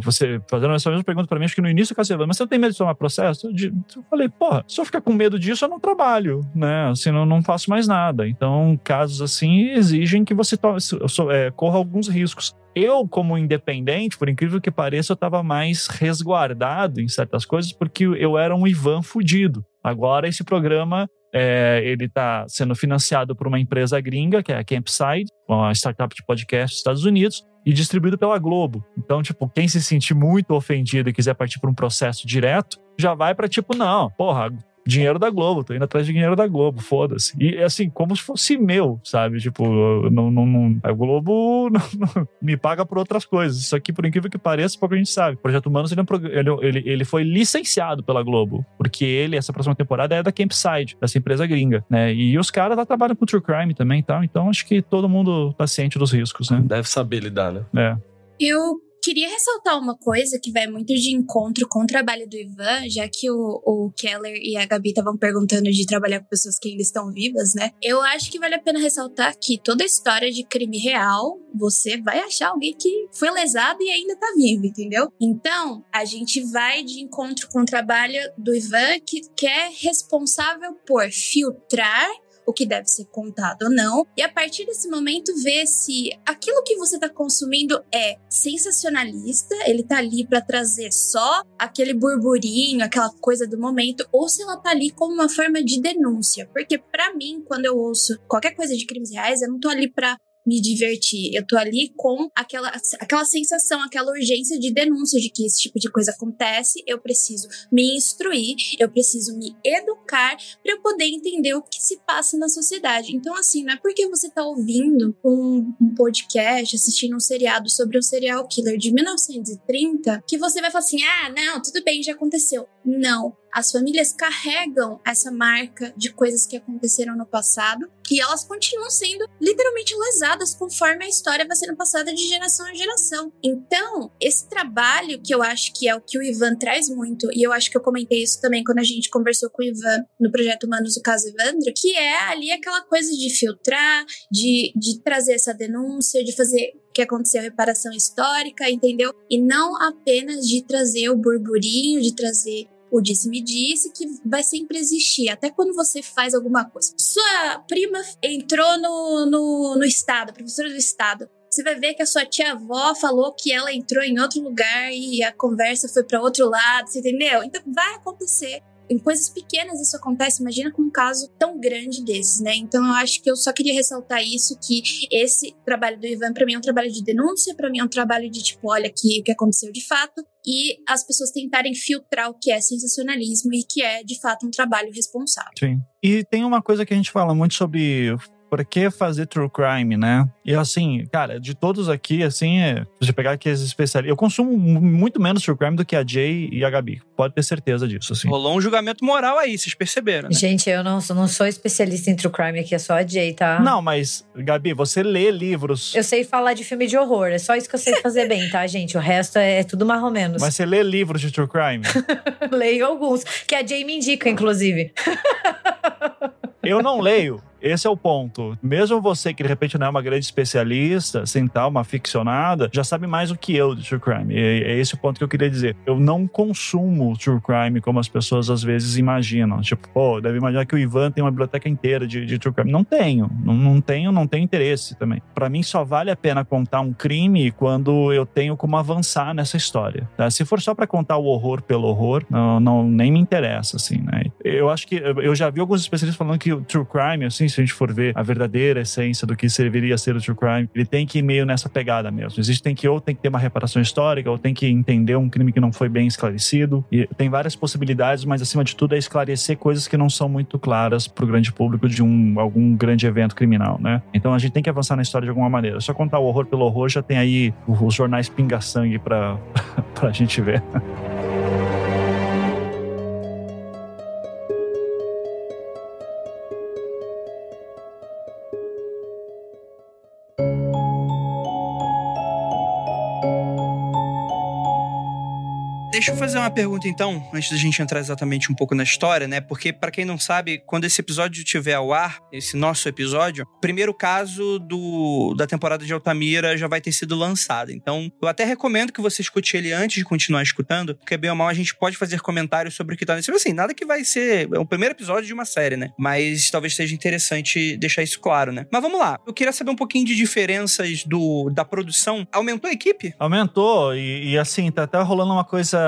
você fazendo essa mesma pergunta para mim, acho que no início, Cassiano, mas você não tem medo de tomar processo? Eu, eu falei, porra, se eu ficar com medo disso, eu não trabalho, né? Assim, eu não faço mais nada. Então, casos assim exigem que você tome, é, corra alguns riscos. Eu, como independente, por incrível que pareça, eu estava mais resguardado em certas coisas porque eu era um Ivan fudido. Agora esse programa é, ele está sendo financiado por uma empresa gringa, que é a Campside, uma startup de podcast dos Estados Unidos, e distribuído pela Globo. Então, tipo, quem se sentir muito ofendido e quiser partir para um processo direto, já vai para tipo, não, porra, dinheiro da Globo, tô indo atrás de dinheiro da Globo, foda-se. E assim, como se fosse meu, sabe? Tipo, não, não, não a Globo não, não, me paga por outras coisas. Isso aqui, por incrível que pareça, pouco a gente sabe. O Projeto Humanos, ele, é ele, ele foi licenciado pela Globo, porque ele, essa próxima temporada, é da Campside, dessa empresa gringa, né? E os caras lá trabalham com True Crime também e tal, então acho que todo mundo tá ciente dos riscos, né? Deve saber lidar, né? É. Eu queria ressaltar uma coisa que vai muito de encontro com o trabalho do Ivan, já que o, o Keller e a Gabi estavam perguntando de trabalhar com pessoas que ainda estão vivas, né? Eu acho que vale a pena ressaltar que toda história de crime real, você vai achar alguém que foi lesado e ainda tá vivo, entendeu? Então, a gente vai de encontro com o trabalho do Ivan, que, que é responsável por filtrar o que deve ser contado ou não, e a partir desse momento ver se aquilo que você está consumindo é sensacionalista, ele tá ali para trazer só aquele burburinho, aquela coisa do momento, ou se ela tá ali como uma forma de denúncia. Porque para mim, quando eu ouço qualquer coisa de crimes reais, eu não tô ali para me divertir. Eu tô ali com aquela, aquela sensação, aquela urgência de denúncia de que esse tipo de coisa acontece. Eu preciso me instruir, eu preciso me educar para eu poder entender o que se passa na sociedade. Então, assim, não é porque você tá ouvindo um, um podcast, assistindo um seriado sobre um serial killer de 1930 que você vai falar assim: ah, não, tudo bem, já aconteceu. Não. As famílias carregam essa marca de coisas que aconteceram no passado e elas continuam sendo literalmente lesadas conforme a história vai sendo passada de geração em geração. Então, esse trabalho que eu acho que é o que o Ivan traz muito, e eu acho que eu comentei isso também quando a gente conversou com o Ivan no projeto Humanos do Caso Evandro, que é ali aquela coisa de filtrar, de, de trazer essa denúncia, de fazer que aconteceu reparação histórica, entendeu? E não apenas de trazer o burburinho, de trazer o disse-me-disse que vai sempre existir, até quando você faz alguma coisa. Sua prima entrou no, no, no estado, professora do estado. Você vai ver que a sua tia-avó falou que ela entrou em outro lugar e a conversa foi para outro lado, você entendeu? Então vai acontecer em coisas pequenas isso acontece, imagina com um caso tão grande desses, né? Então eu acho que eu só queria ressaltar isso que esse trabalho do Ivan para mim é um trabalho de denúncia, para mim é um trabalho de tipo, olha aqui o que aconteceu de fato e as pessoas tentarem filtrar o que é sensacionalismo e que é de fato um trabalho responsável. Sim. E tem uma coisa que a gente fala muito sobre por que fazer true crime, né? E assim, cara, de todos aqui, assim, é, se você pegar aqui as especialistas, eu consumo muito menos true crime do que a Jay e a Gabi. Pode ter certeza disso, assim. Rolou um julgamento moral aí, vocês perceberam, né? Gente, eu não, não sou especialista em true crime aqui, é só a Jay, tá? Não, mas, Gabi, você lê livros. Eu sei falar de filme de horror, é só isso que eu sei fazer bem, tá, gente? O resto é tudo mais ou menos. Mas você lê livros de true crime? Leio alguns, que a Jay me indica, inclusive. eu não leio. Esse é o ponto. Mesmo você que de repente não é uma grande especialista, sem tal, uma ficcionada, já sabe mais do que eu de true crime. E é esse o ponto que eu queria dizer. Eu não consumo true crime como as pessoas às vezes imaginam. Tipo, pô, deve imaginar que o Ivan tem uma biblioteca inteira de, de true crime. Não tenho. Não, não tenho, não tenho interesse também. Para mim só vale a pena contar um crime quando eu tenho como avançar nessa história. Tá? Se for só para contar o horror pelo horror, não, não nem me interessa, assim, né? Eu acho que eu já vi alguns especialistas falando que o true crime, assim, se a gente for ver a verdadeira essência do que serviria ser o true crime, ele tem que ir meio nessa pegada mesmo. Existe tem que ou tem que ter uma reparação histórica, ou tem que entender um crime que não foi bem esclarecido. E tem várias possibilidades, mas acima de tudo é esclarecer coisas que não são muito claras para o grande público de um algum grande evento criminal, né? Então a gente tem que avançar na história de alguma maneira. Só contar o horror pelo horror já tem aí os jornais pinga-sangue para a gente ver. Deixa eu fazer uma pergunta então, antes da gente entrar exatamente um pouco na história, né? Porque para quem não sabe, quando esse episódio tiver ao ar, esse nosso episódio, primeiro caso do, da temporada de Altamira já vai ter sido lançado. Então, eu até recomendo que você escute ele antes de continuar escutando, porque bem ou mal a gente pode fazer comentários sobre o que tá nesse. Assim, nada que vai ser é o primeiro episódio de uma série, né? Mas talvez seja interessante deixar isso claro, né? Mas vamos lá. Eu queria saber um pouquinho de diferenças do da produção. Aumentou a equipe? Aumentou e, e assim, tá até rolando uma coisa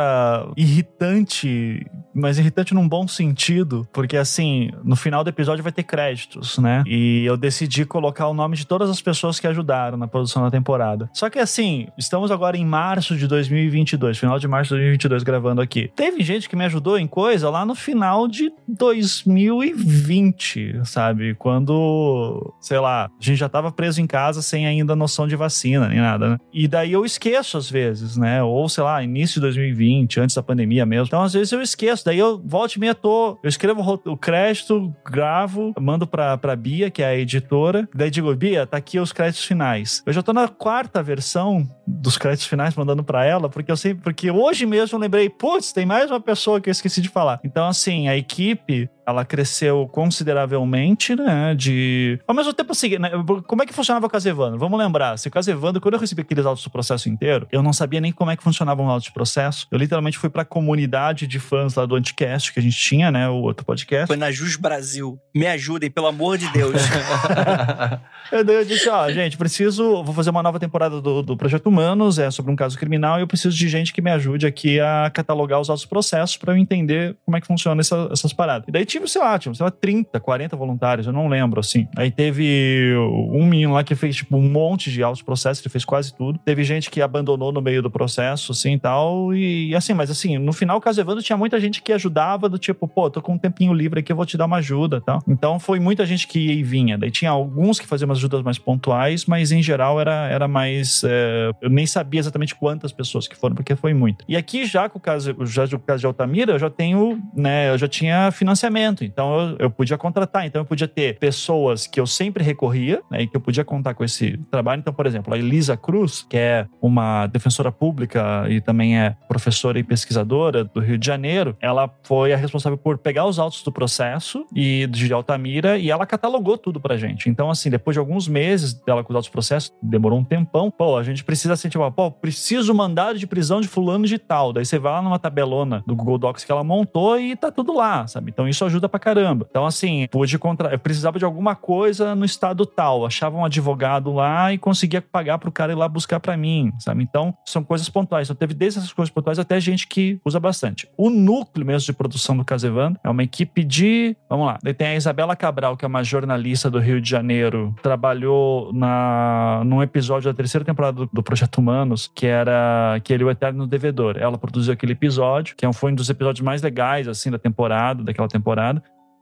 irritante, mas irritante num bom sentido, porque assim, no final do episódio vai ter créditos, né? E eu decidi colocar o nome de todas as pessoas que ajudaram na produção da temporada. Só que assim, estamos agora em março de 2022, final de março de 2022 gravando aqui. Teve gente que me ajudou em coisa lá no final de 2020, sabe? Quando, sei lá, a gente já tava preso em casa sem ainda noção de vacina nem nada, né? E daí eu esqueço às vezes, né? Ou sei lá, início de 2020 2020, antes da pandemia mesmo. Então, às vezes eu esqueço. Daí eu volto e meia tô. Eu escrevo o crédito, gravo, mando pra, pra Bia, que é a editora. Daí digo, Bia, tá aqui os créditos finais. Eu já tô na quarta versão dos créditos finais mandando para ela, porque eu sempre, porque hoje mesmo eu lembrei, putz, tem mais uma pessoa que eu esqueci de falar. Então, assim, a equipe ela cresceu consideravelmente, né? De. Ao mesmo tempo, assim, né, como é que funcionava o Casevando? Vamos lembrar, se o Casevando, quando eu recebi aqueles autos do processo inteiro, eu não sabia nem como é que funcionava um auto de processo. Eu literalmente fui pra comunidade de fãs lá do Anticast que a gente tinha, né? O outro podcast. Foi na Jus Brasil. Me ajudem, pelo amor de Deus. eu, eu disse, ó, gente, preciso. Vou fazer uma nova temporada do, do Projeto Humanos, é sobre um caso criminal, e eu preciso de gente que me ajude aqui a catalogar os autos processos para eu entender como é que funciona essa, essas paradas. E daí tive, sei lá, tive, sei lá, 30, 40 voluntários, eu não lembro, assim. Aí teve um menino lá que fez, tipo, um monte de autos processos, ele fez quase tudo. Teve gente que abandonou no meio do processo, assim, tal, e, e assim, mas assim, no final, o caso Evandro tinha muita gente que ajudava, do tipo, pô, tô com um tempinho livre aqui, eu vou te dar uma ajuda, tal. Então, foi muita gente que ia e vinha. Daí tinha alguns que faziam umas ajudas mais pontuais, mas em geral era, era mais... É, eu nem sabia exatamente quantas pessoas que foram, porque foi muito. E aqui, já com o caso, já com o caso de Altamira, eu já tenho, né, eu já tinha financiamento, então eu, eu podia contratar, então eu podia ter pessoas que eu sempre recorria, né, e que eu podia contar com esse trabalho. Então, por exemplo, a Elisa Cruz, que é uma defensora pública e também é professora e pesquisadora do Rio de Janeiro, ela foi a responsável por pegar os autos do processo e de Altamira e ela catalogou tudo pra gente. Então, assim, depois de alguns meses dela com os autos do processo, demorou um tempão, pô, a gente precisa tipo, pô, preciso mandado de prisão de fulano de tal. Daí você vai lá numa tabelona do Google Docs que ela montou e tá tudo lá, sabe? Então isso ajuda pra caramba. Então, assim, pude contra... eu precisava de alguma coisa no estado tal. Achava um advogado lá e conseguia pagar pro cara ir lá buscar para mim, sabe? Então, são coisas pontuais. Então, teve desde essas coisas pontuais até gente que usa bastante. O núcleo mesmo de produção do Casevan é uma equipe de. Vamos lá. Tem a Isabela Cabral, que é uma jornalista do Rio de Janeiro, trabalhou na num episódio da terceira temporada do, do Projeto Humanos, que era aquele O Eterno Devedor. Ela produziu aquele episódio, que é foi um dos episódios mais legais, assim, da temporada, daquela temporada.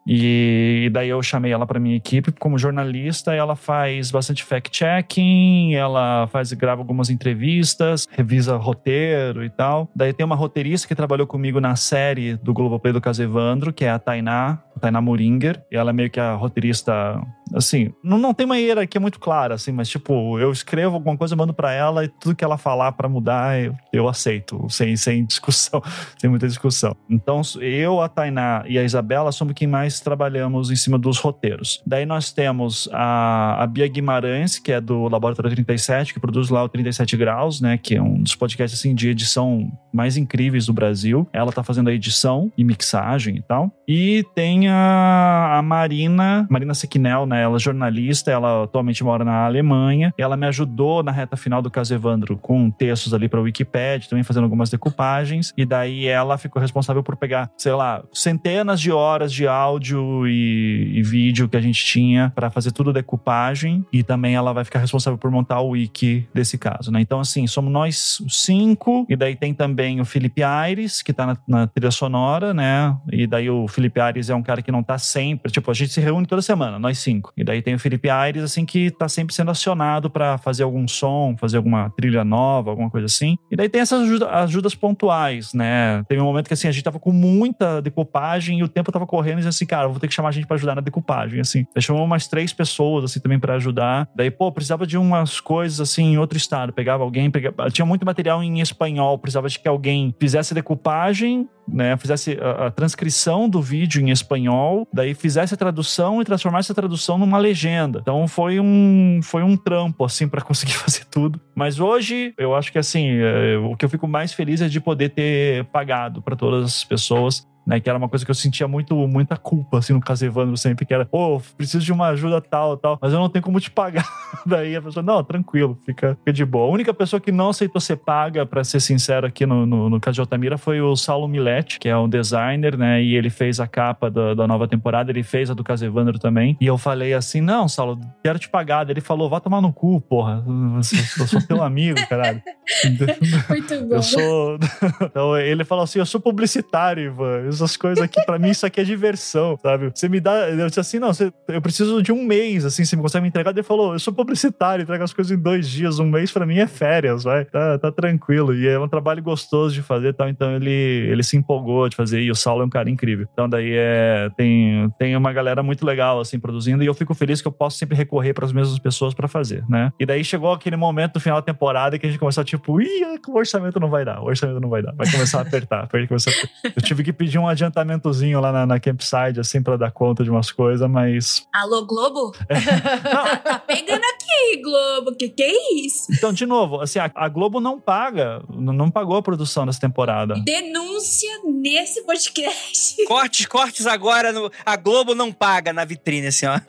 E, daí eu chamei ela para minha equipe como jornalista. ela faz bastante fact-checking, ela faz grava algumas entrevistas, revisa roteiro e tal. Daí tem uma roteirista que trabalhou comigo na série do Globoplay do Caso Evandro, que é a Tainá, Tainá Muringer. E ela é meio que a roteirista assim, não, não tem uma hierarquia muito clara, assim, mas tipo, eu escrevo alguma coisa, mando para ela e tudo que ela falar para mudar, eu, eu, aceito, sem, sem discussão, sem muita discussão. Então, eu, a Tainá e a Isabela somos quem mais trabalhamos em cima dos roteiros. Daí nós temos a, a Bia Guimarães, que é do Laboratório 37, que produz lá o 37 Graus, né, que é um dos podcasts, assim, de edição mais incríveis do Brasil. Ela tá fazendo a edição e mixagem e tal. E tem a, a Marina, Marina Sequinel, né, ela é jornalista, ela atualmente mora na Alemanha. Ela me ajudou na reta final do caso Evandro com textos ali para Wikipedia, também fazendo algumas decupagens. E daí ela ficou responsável por pegar, sei lá, centenas de horas de áudio e, e vídeo que a gente tinha para fazer tudo decupagem. E também ela vai ficar responsável por montar o wiki desse caso, né? Então, assim, somos nós cinco. E daí tem também o Felipe Aires, que tá na, na trilha sonora, né? E daí o Felipe Aires é um cara que não tá sempre. Tipo, a gente se reúne toda semana, nós cinco. E daí tem o Felipe Aires, assim, que tá sempre sendo acionado para fazer algum som, fazer alguma trilha nova, alguma coisa assim. E daí tem essas ajuda, ajudas pontuais, né? Teve um momento que, assim, a gente tava com muita decupagem e o tempo tava correndo e assim, cara, vou ter que chamar a gente para ajudar na decupagem, assim. Daí chamou umas três pessoas, assim, também para ajudar. Daí, pô, precisava de umas coisas, assim, em outro estado. Pegava alguém, pegava... tinha muito material em espanhol, precisava de que alguém fizesse decupagem, né, fizesse a, a, transcrição do vídeo em espanhol, daí fizesse a tradução e transformasse a tradução numa legenda. Então foi um, foi um trampo, assim, para conseguir fazer tudo. Mas hoje, eu acho que, assim, é, o que eu fico mais feliz é de poder ter pagado para todas as pessoas né? Que era uma coisa que eu sentia muito, muita culpa, assim, no caso Evandro sempre, que era, pô, oh, preciso de uma ajuda tal, tal, mas eu não tenho como te pagar. Daí a pessoa, não, tranquilo, fica, fica de boa. A única pessoa que não aceitou ser paga, para ser sincero, aqui no, no, no caso de Altamira, foi o Saulo Milete, que é um designer, né? E ele fez a capa da, da nova temporada, ele fez a do caso Evandro também. E eu falei assim, não, Saulo, quero te pagar. Daí ele falou, vá tomar no cu, porra. Eu sou, eu sou teu amigo, caralho. Muito bom. Eu sou. então ele falou assim: eu sou publicitário, Ivan Essas coisas aqui, pra mim, isso aqui é diversão, sabe? Você me dá. Eu disse assim, não, você, eu preciso de um mês, assim, você consegue me entregar? Ele falou, eu sou publicitário, entrega as coisas em dois dias, um mês pra mim é férias, vai. Tá, tá tranquilo. E é um trabalho gostoso de fazer tal. Então ele, ele se empolgou de fazer. E o Saulo é um cara incrível. Então daí é, tem, tem uma galera muito legal, assim, produzindo. E eu fico feliz que eu posso sempre recorrer para as mesmas pessoas para fazer, né? E daí chegou aquele momento do final da temporada que a gente começou, tipo, ih, o orçamento não vai dar, o orçamento não vai dar. Vai começar a apertar. Eu tive que pedir um adiantamentozinho lá na, na campsite, assim, para dar conta de umas coisas, mas. Alô, Globo? tá pegando aqui, Globo. Que que é isso? Então, de novo, assim, a, a Globo não paga, não, não pagou a produção dessa temporada. Denúncia nesse podcast. Cortes, cortes agora. No, a Globo não paga na vitrine, assim, ó.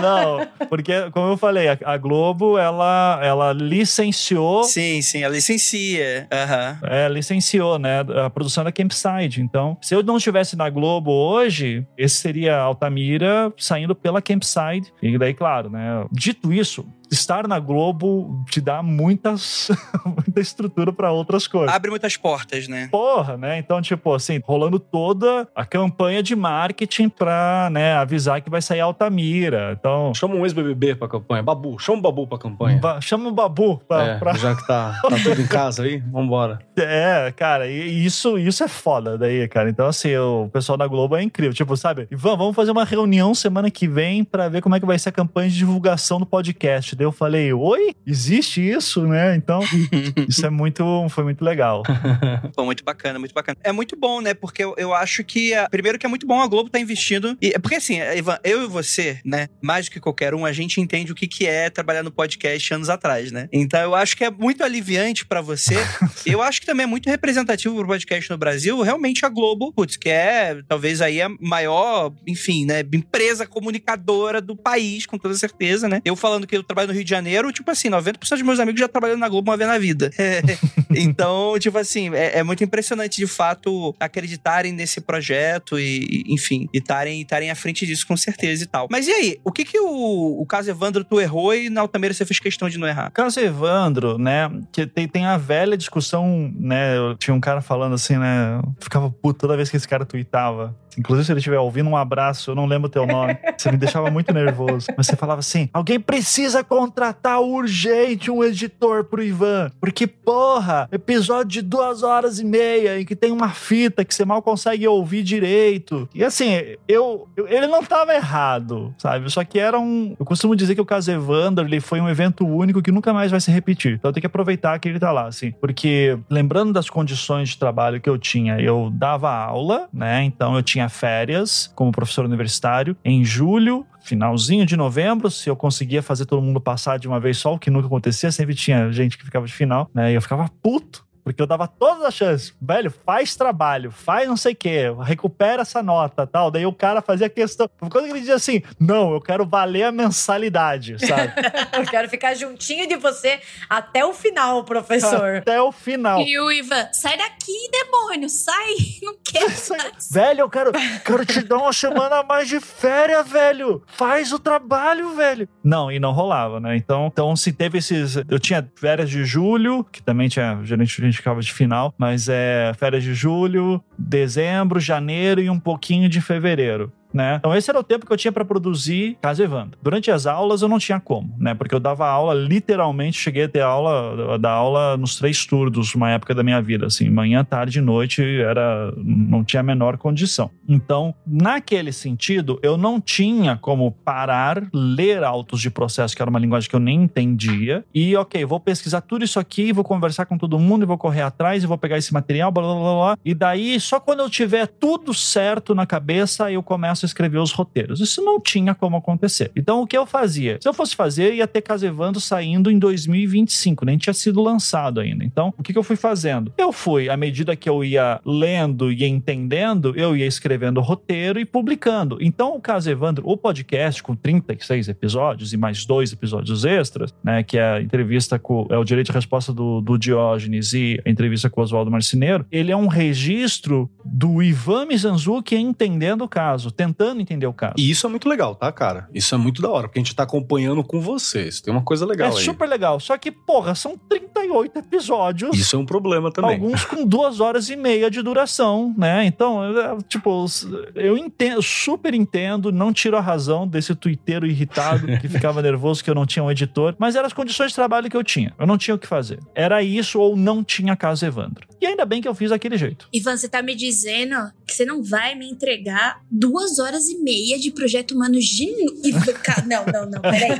não, porque, como eu falei, a, a, Globo, ela, ela licenciou. Sim, sim, ela licencia. Uhum. É, licenciou, né? A produção da Campside. Então, se eu não estivesse na Globo hoje, esse seria Altamira saindo pela Campside. E daí, claro, né? Dito isso, estar na Globo te dá muitas, muita estrutura para outras coisas. Abre muitas portas, né? Porra, né? Então, tipo assim, rolando toda a campanha de marketing pra, né, avisar que vai sair Altamira. Então. Chama um ex-BBB pra campanha. Babu, chama o Babu pra campanha. Ba chama o Babu pra, é, pra... Já que tá, tá tudo em casa aí, vambora. É, cara, e isso, isso é foda daí, cara. Então, assim, o pessoal da Globo é incrível. Tipo, sabe, Ivan, vamos fazer uma reunião semana que vem pra ver como é que vai ser a campanha de divulgação do podcast Daí eu falei, oi? Existe isso, né? Então, isso é muito, foi muito legal. Pô, muito bacana, muito bacana. É muito bom, né? Porque eu, eu acho que, a, primeiro que é muito bom a Globo tá investindo. E, porque assim, Ivan, eu e você, né? Mais do que qualquer um, a gente entende o que, que é trabalhar no podcast anos atrás, né? Então eu acho que é muito aliviante para você. eu acho que também é muito representativo pro podcast no Brasil, realmente a Globo, putz, que é talvez aí a maior, enfim, né? Empresa comunicadora do país, com toda certeza, né? Eu falando que eu trabalho no Rio de Janeiro, tipo assim, 90% dos meus amigos já trabalhando na Globo uma vez na vida. É, então, tipo assim, é, é, muito impressionante de fato acreditarem nesse projeto e, enfim, e estarem à frente disso com certeza e tal. Mas e aí, o que que o, o caso Evandro tu errou e na Altamira você fez questão de não errar? Caso Evandro, né, que tem, tem a velha discussão, né, eu tinha um cara falando assim, né, ficava puto toda vez que esse cara tweetava. Inclusive, se ele estiver ouvindo, um abraço, eu não lembro o teu nome. Você me deixava muito nervoso. Mas você falava assim: alguém precisa contratar urgente um editor pro Ivan. Porque, porra, episódio de duas horas e meia em que tem uma fita que você mal consegue ouvir direito. E assim, eu, eu ele não tava errado, sabe? Só que era um. Eu costumo dizer que o caso Evandro ele foi um evento único que nunca mais vai se repetir. Então tem que aproveitar que ele tá lá, assim. Porque, lembrando das condições de trabalho que eu tinha, eu dava aula, né? Então eu tinha férias como professor universitário em julho, finalzinho de novembro, se eu conseguia fazer todo mundo passar de uma vez só, o que nunca acontecia, sempre tinha gente que ficava de final, né? E eu ficava puto porque eu dava todas as chances. Velho, faz trabalho, faz não sei o quê, recupera essa nota tal. Daí o cara fazia questão. Quando ele dizia assim, não, eu quero valer a mensalidade, sabe? eu quero ficar juntinho de você até o final, professor. Até o final. E o Ivan, sai daqui, demônio, sai, não quero mais. Velho, eu quero, quero te dar uma semana a mais de férias, velho. Faz o trabalho, velho. Não, e não rolava, né? Então, então se teve esses. Eu tinha férias de julho, que também tinha gerente de ficava de final, mas é férias de julho, dezembro, janeiro e um pouquinho de fevereiro né? Então esse era o tempo que eu tinha para produzir Casa Evandro. Durante as aulas eu não tinha como, né? Porque eu dava aula literalmente, cheguei a ter aula, da aula nos três turnos, uma época da minha vida, assim, manhã, tarde e noite, era não tinha a menor condição. Então, naquele sentido, eu não tinha como parar, ler autos de processo, que era uma linguagem que eu nem entendia, e ok, vou pesquisar tudo isso aqui, vou conversar com todo mundo, e vou correr atrás, e vou pegar esse material, blá blá blá, blá e daí, só quando eu tiver tudo certo na cabeça, eu começo começo a escrever os roteiros. Isso não tinha como acontecer. Então, o que eu fazia? Se eu fosse fazer, ia ter Casevando saindo em 2025, nem tinha sido lançado ainda. Então, o que, eu fui fazendo? Eu fui, à medida que eu ia lendo e entendendo, eu ia escrevendo o roteiro e publicando. Então, o Caso Evandro, o podcast com 36 episódios e mais dois episódios extras, né, que é a entrevista com é o direito de resposta do, do Diógenes e a entrevista com o Oswaldo Marcineiro, ele é um registro do Ivan Mizanzuki entendendo o caso, tentando entender o caso. E isso é muito legal, tá, cara? Isso é muito da hora, porque a gente tá acompanhando com vocês. Tem uma coisa legal é aí. super legal. Só que, porra, são 38 episódios. Isso é um problema também. Alguns com duas horas e meia de duração, né? Então, é, tipo, eu entendo, super entendo, não tiro a razão desse tuiteiro irritado que ficava nervoso que eu não tinha um editor, mas eram as condições de trabalho que eu tinha. Eu não tinha o que fazer. Era isso ou não tinha caso Evandro. E ainda bem que eu fiz daquele jeito. Ivan, você tá me dizendo que você não vai me entregar duas horas e meia de projeto humano genuíno. Não, não, não, peraí.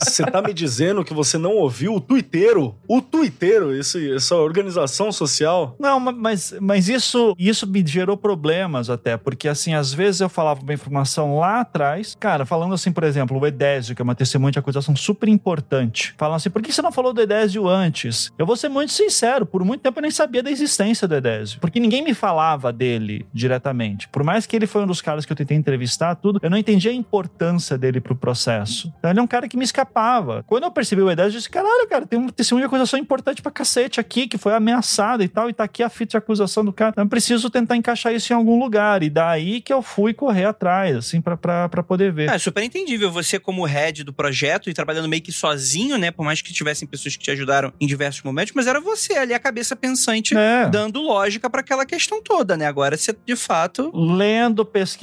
Você tá me dizendo que você não ouviu o tuiteiro? O tuiteiro, esse, essa organização social? Não, ma- mas, mas isso, isso me gerou problemas até, porque assim, às vezes eu falava uma informação lá atrás, cara, falando assim, por exemplo, o Edésio, que é uma testemunha de acusação super importante, falam assim, por que você não falou do Edésio antes? Eu vou ser muito sincero, por muito tempo eu nem sabia da existência do Edésio, porque ninguém me falava dele diretamente. Por mais que ele foi um dos caras que eu tentei entrevistar, tudo, eu não entendi a importância dele pro processo. Então ele é um cara que me escapava. Quando eu percebi o Edésio, eu disse, caralho, cara, tem uma testemunha de acusação importante pra cacete aqui, que foi ameaçada e tal, e tá aqui a fita de acusação do cara. Então eu preciso tentar encaixar isso em algum lugar. E daí que eu fui correr atrás, assim, pra, pra, pra poder ver. Ah, é super entendível. Você, como head do projeto e trabalhando meio que sozinho, né? Por mais que tivessem pessoas que te ajudaram em diversos momentos, mas era você ali, a cabeça pensante, É. dando lógica pra aquela questão toda, né? Agora você, de fato. Lendo, pesquisando,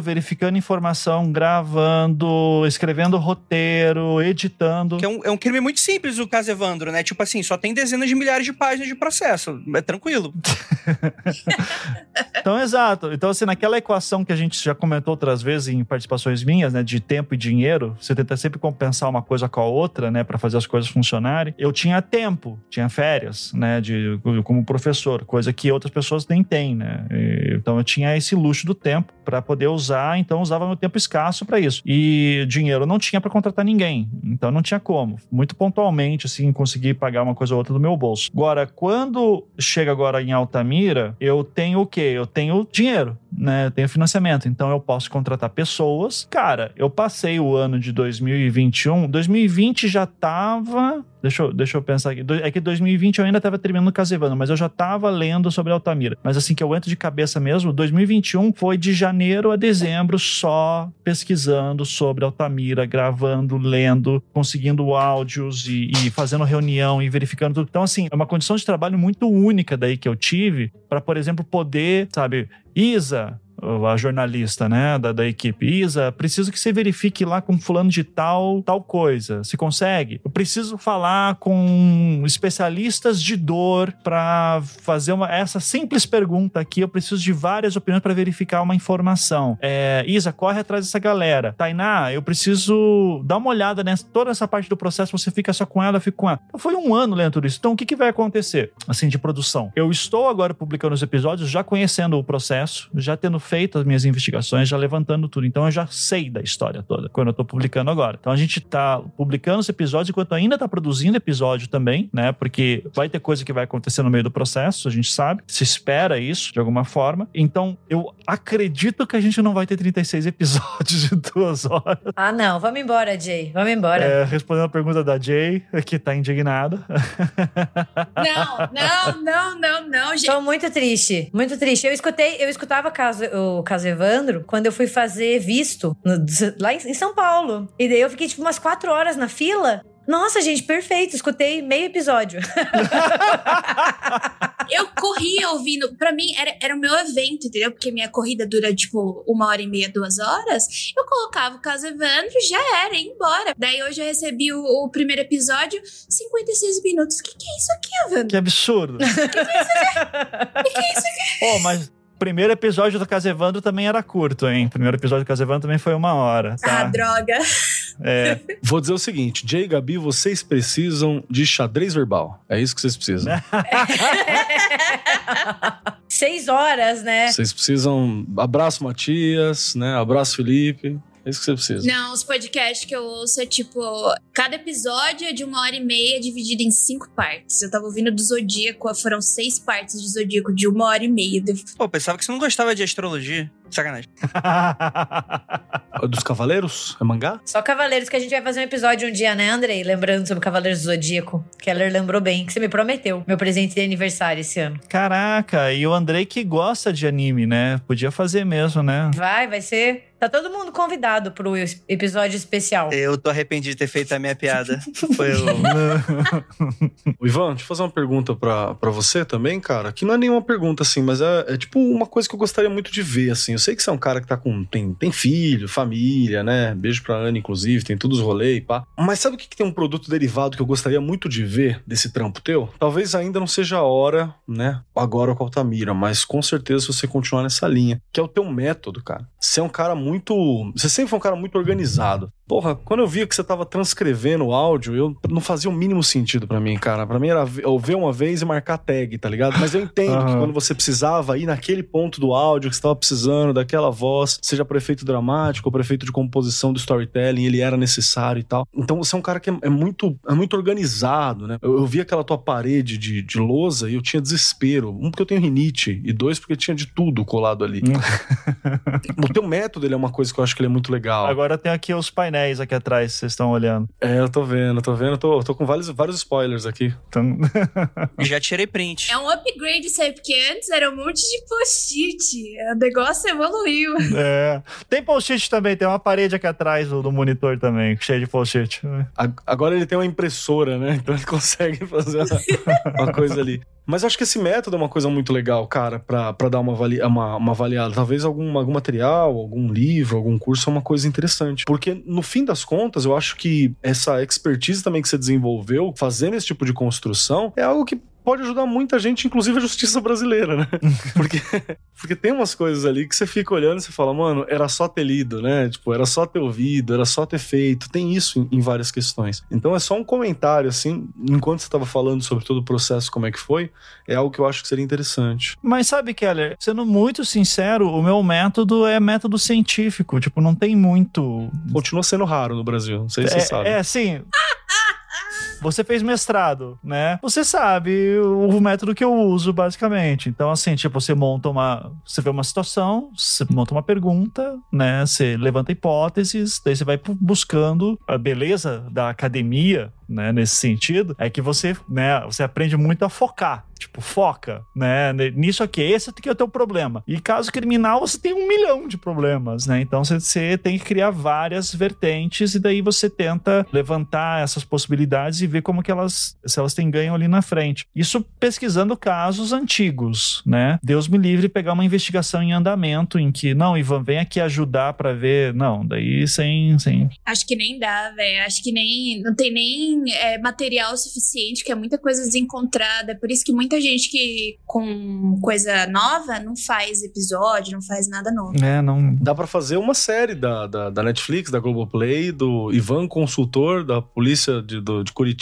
verificando informação, gravando, escrevendo roteiro, editando. É um, é um crime muito simples o caso Evandro, né? Tipo assim, só tem dezenas de milhares de páginas de processo. É tranquilo. Então, exato. Então, assim, naquela equação que a gente já comentou outras vezes em participações minhas, né, de tempo e dinheiro, você tenta sempre compensar uma coisa com a outra, né, para fazer as coisas funcionarem. Eu tinha tempo, tinha férias, né, de como professor, coisa que outras pessoas nem têm, né. E, Então, eu tinha esse luxo do tempo para poder usar, então usava meu tempo escasso para isso. E dinheiro eu não tinha para contratar ninguém, então não tinha como. Muito pontualmente, assim, conseguir pagar uma coisa ou outra do meu bolso. Agora, quando chega agora em Altamira, eu tenho o quê? Eu tenho dinheiro, né? Eu tenho financiamento, então eu posso contratar pessoas. Cara, eu passei o ano de 2021, 2020 já tava Deixa eu, deixa eu pensar aqui. É que 2020 eu ainda tava terminando o Casevano, mas eu já tava lendo sobre Altamira. Mas assim que eu entro de cabeça mesmo, 2021 foi de janeiro a dezembro só pesquisando sobre Altamira, gravando, lendo, conseguindo áudios e, e fazendo reunião e verificando tudo. Então, assim, é uma condição de trabalho muito única daí que eu tive para, por exemplo, poder, sabe, Isa, a jornalista, né, da, da equipe. Isa, preciso que você verifique lá com fulano de tal, tal coisa. Se consegue? Eu preciso falar com especialistas de dor para fazer uma, essa simples pergunta aqui. Eu preciso de várias opiniões para verificar uma informação. É, Isa, corre atrás dessa galera. Tainá, eu preciso dar uma olhada nessa toda essa parte do processo. Você fica só com ela, eu fico com ela. Então, foi um ano lendo tudo isso. Então, o que, que vai acontecer? Assim, de produção. Eu estou agora publicando os episódios, já conhecendo o processo, já tendo feito as minhas investigações, já levantando tudo. Então, eu já sei da história toda quando eu tô publicando agora. Então, a gente tá publicando os episódios enquanto ainda tá produzindo episódio também, né? Porque vai ter coisa que vai acontecer no meio do processo, a gente sabe. Se espera isso de alguma forma. Então, eu acredito que a gente não vai ter 36 episódios de duas horas. Ah, não. Vamos embora, Jay. Vamos embora. É, respondendo a pergunta da Jay, que tá indignada. Não, não, não, não, não, gente. Tô muito triste, muito triste. Eu escutei, eu escutava caso, o caso Evandro quando eu fui fazer visto no- lá em, em São Paulo. E daí eu fiquei tipo umas quatro horas na fila. Nossa, gente, perfeito. Escutei meio episódio. Eu corria ouvindo. Pra mim, era, era o meu evento, entendeu? Porque minha corrida dura, tipo, uma hora e meia, duas horas. Eu colocava o caso Evandro, já era, ia embora. Daí hoje eu recebi o, o primeiro episódio, 56 minutos. O que, que é isso aqui, Evandro? Que absurdo. O que, que é isso aqui? Pô, mas o primeiro episódio do Casevandro também era curto, hein? O primeiro episódio do Casevandro também foi uma hora, Ah, tá? droga. É. Vou dizer o seguinte, Jay e Gabi, vocês precisam de xadrez verbal. É isso que vocês precisam. Seis horas, né? Vocês precisam. Abraço Matias, né? Abraço Felipe. É isso que você precisa. Não, os podcasts que eu ouço é tipo. Cada episódio é de uma hora e meia, dividido em cinco partes. Eu tava ouvindo do Zodíaco, foram seis partes de Zodíaco de uma hora e meia. Eu- Pô, pensava que você não gostava de astrologia. Sacanagem. Dos Cavaleiros? É mangá? Só Cavaleiros que a gente vai fazer um episódio um dia, né, Andrei? Lembrando sobre Cavaleiros do Zodíaco. Keller lembrou bem, que você me prometeu. Meu presente de aniversário esse ano. Caraca, e o Andrei que gosta de anime, né? Podia fazer mesmo, né? Vai, vai ser. Tá todo mundo convidado pro episódio especial. Eu tô arrependido de ter feito a minha piada. Foi o. Ô, Ivan, deixa eu fazer uma pergunta pra, pra você também, cara. Que não é nenhuma pergunta, assim, mas é, é tipo uma coisa que eu gostaria muito de ver, assim. Eu sei que você é um cara que tá com. Tem, tem filho, família, né? Beijo pra Ana, inclusive, tem todos os rolês e pá. Mas sabe o que, que tem um produto derivado que eu gostaria muito de ver desse trampo teu? Talvez ainda não seja a hora, né? Agora com a Altamira, mas com certeza se você continuar nessa linha, que é o teu método, cara. Você é um cara muito. Você sempre foi um cara muito organizado. Porra, quando eu via que você tava transcrevendo o áudio, eu não fazia o mínimo sentido pra mim, cara. Pra mim era ver uma vez e marcar tag, tá ligado? Mas eu entendo que Aham. quando você precisava ir naquele ponto do áudio que você tava precisando, daquela voz, seja para efeito dramático ou para efeito de composição do storytelling, ele era necessário e tal. Então você é um cara que é, é muito, é muito organizado, né? Eu, eu vi aquela tua parede de, de lousa e eu tinha desespero. Um, porque eu tenho rinite, e dois, porque tinha de tudo colado ali. o teu método ele é uma coisa que eu acho que ele é muito legal. Agora tem aqui os painéis aqui atrás, vocês estão olhando. É, eu tô vendo, eu tô vendo, eu tô, eu tô com vários, vários spoilers aqui. Então, Já tirei print. É um upgrade isso aí, porque antes era um monte de post-it. O negócio evoluiu. é. Tem post-it também, tem uma parede aqui atrás do, do monitor também, cheia de post-it. Agora ele tem uma impressora, né? Então ele consegue fazer uma, uma coisa ali. Mas acho que esse método é uma coisa muito legal, cara, pra dar uma, avali- uma, uma avaliada. Talvez algum, algum material, algum livro, algum curso é uma coisa interessante. Porque, no fim das contas, eu acho que essa expertise também que você desenvolveu, fazendo esse tipo de construção, é algo que pode ajudar muita gente, inclusive a justiça brasileira, né? Porque, porque tem umas coisas ali que você fica olhando e você fala, mano, era só ter lido, né? Tipo, era só ter ouvido, era só ter feito. Tem isso em, em várias questões. Então é só um comentário, assim, enquanto você tava falando sobre todo o processo, como é que foi, é algo que eu acho que seria interessante. Mas sabe, Keller, sendo muito sincero, o meu método é método científico. Tipo, não tem muito. Continua sendo raro no Brasil, não sei se é, você sabe. É, sim. Você fez mestrado, né? Você sabe o, método que eu uso, basicamente. Então, assim, tipo, você monta uma. Você vê uma situação, você monta uma pergunta, né? Você levanta hipóteses, daí você vai buscando a beleza da academia, né? Nesse sentido, é que você, né? Você aprende muito a focar. Tipo, foca, né? Nisso aqui, esse aqui é o teu problema. E caso criminal, você tem um milhão de problemas, né? Então você tem que criar várias vertentes e daí você tenta levantar essas possibilidades e ver como que elas, se elas têm ganho ali na frente. Isso pesquisando casos antigos, né? Deus me livre pegar uma investigação em andamento em que, não, Ivan, vem aqui ajudar pra ver. Não, daí sem, sem. Acho que nem dá, velho. Acho que nem. Não tem nem é, material suficiente, que é muita coisa desencontrada. Por isso que muita gente que com coisa nova não faz episódio, não faz nada novo. É, não. Dá pra fazer uma série da, da, da Netflix, da Globoplay, do Ivan Consultor, da polícia de, do- de Curitiba,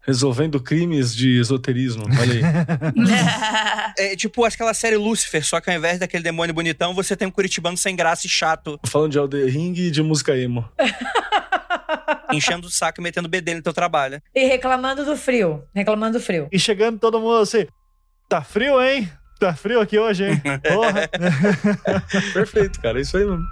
resolvendo crimes de esoterismo. Olha aí. É tipo aquela série Lucifer, só que ao invés daquele demônio bonitão, você tem um curitibano sem graça e chato, Falando de Elden Ring e de música emo. enchendo o saco e metendo bedelho no teu trabalho. E reclamando do frio. Reclamando do frio. E chegando todo mundo assim. Tá frio, hein? Tá frio aqui hoje, hein? Porra. Perfeito, cara. É isso aí mesmo.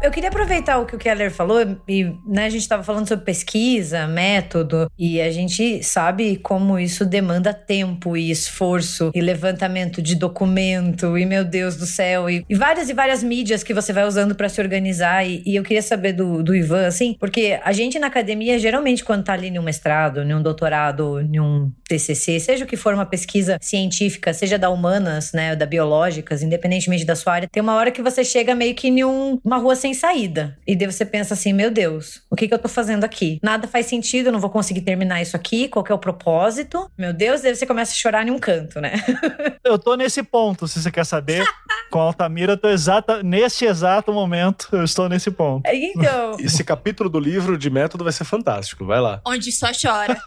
Eu queria aproveitar o que o Keller falou, e né, a gente estava falando sobre pesquisa, método, e a gente sabe como isso demanda tempo e esforço, e levantamento de documento, e meu Deus do céu, e, e várias e várias mídias que você vai usando para se organizar. E, e eu queria saber do, do Ivan, assim, porque a gente na academia, geralmente, quando tá ali em um mestrado, em um doutorado, em um TCC, seja o que for uma pesquisa científica, seja da humanas, né, da biológicas, independentemente da sua área, tem uma hora que você chega meio que em um- uma rua sem saída. E daí você pensa assim, meu Deus, o que, que eu tô fazendo aqui? Nada faz sentido, eu não vou conseguir terminar isso aqui, qual que é o propósito? Meu Deus, daí você começa a chorar em um canto, né? Eu tô nesse ponto, se você quer saber. Com Altamira, eu tô exata, nesse exato momento, eu estou nesse ponto. Então, Esse capítulo do livro de método vai ser fantástico. Vai lá. Onde só chora.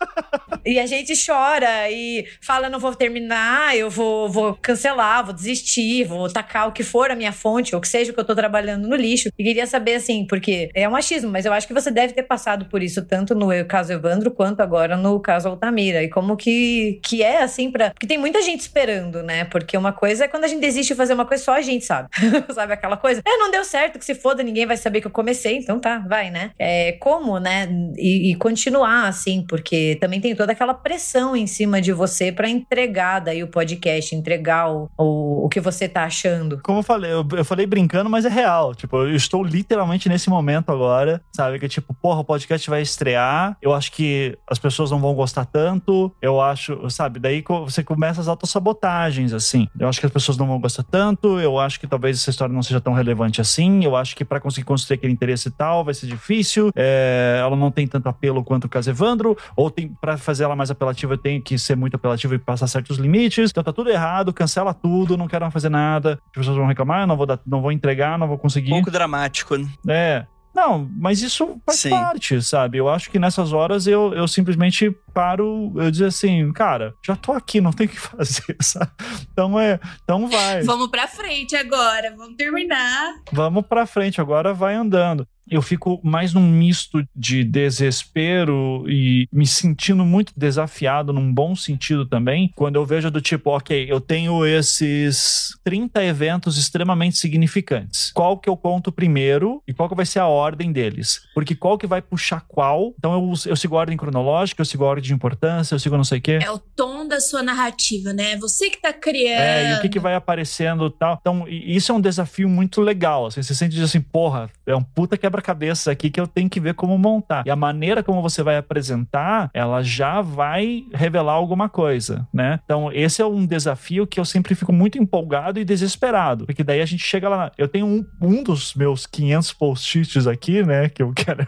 e a gente chora e fala, não vou terminar, eu vou, vou cancelar, vou desistir, vou tacar o que for a minha fonte, ou que seja o que eu tô trabalhando no lixo. E queria saber, assim, porque é um machismo, mas eu acho que você deve ter passado por isso, tanto no caso Evandro, quanto agora no caso Altamira. E como que, que é, assim, pra... Porque tem muita gente esperando, né? Porque uma coisa é quando a gente desiste de fazer uma coisa, só a gente sabe. sabe aquela coisa? É, não deu certo, que se foda, ninguém vai saber que eu comecei, então tá, vai, né? É, como, né? E, e continuar, assim, porque também tem toda aquela pressão em cima de você pra entregar daí o podcast, entregar o, o, o que você tá achando. Como eu falei, eu, eu falei brincando, mas é real. Tipo, eu estou literalmente nesse momento agora, sabe? Que tipo, porra, o podcast vai estrear. Eu acho que as pessoas não vão gostar tanto. Eu acho, sabe? Daí você começa as autossabotagens, assim. Eu acho que as pessoas não vão gostar tanto. Eu acho que talvez essa história não seja tão relevante assim. Eu acho que pra conseguir construir aquele interesse e tal vai ser difícil. É, ela não tem tanto apelo quanto o caso Evandro. Ou tem para fazer ela mais apelativa, tem que ser muito apelativa e passar certos limites. Então tá tudo errado, cancela tudo, não quero mais fazer nada. As pessoas vão reclamar, eu não vou, dar, não vou entregar, não vou conseguir. pouco dramático, né? É. Não, mas isso faz Sim. parte, sabe? Eu acho que nessas horas eu, eu simplesmente paro, eu dizer assim, cara, já tô aqui, não tem o que fazer, sabe? Então é, então vai. Vamos pra frente agora, vamos terminar. Vamos pra frente, agora vai andando. Eu fico mais num misto de desespero e me sentindo muito desafiado, num bom sentido também, quando eu vejo do tipo, ok, eu tenho esses 30 eventos extremamente significantes. Qual que eu conto primeiro e qual que vai ser a ordem deles? Porque qual que vai puxar qual? Então eu, eu sigo a ordem cronológica, eu sigo a ordem de importância, eu sigo não sei o quê. É o tom da sua narrativa, né? Você que tá criando. É, e o que, que vai aparecendo e tal. Então, isso é um desafio muito legal. Assim, você sente assim, porra, é um puta quebra-cabeça aqui que eu tenho que ver como montar. E a maneira como você vai apresentar, ela já vai revelar alguma coisa, né? Então, esse é um desafio que eu sempre fico muito empolgado e desesperado. Porque daí a gente chega lá. Eu tenho um, um dos meus 500 post-its aqui, né? Que eu quero.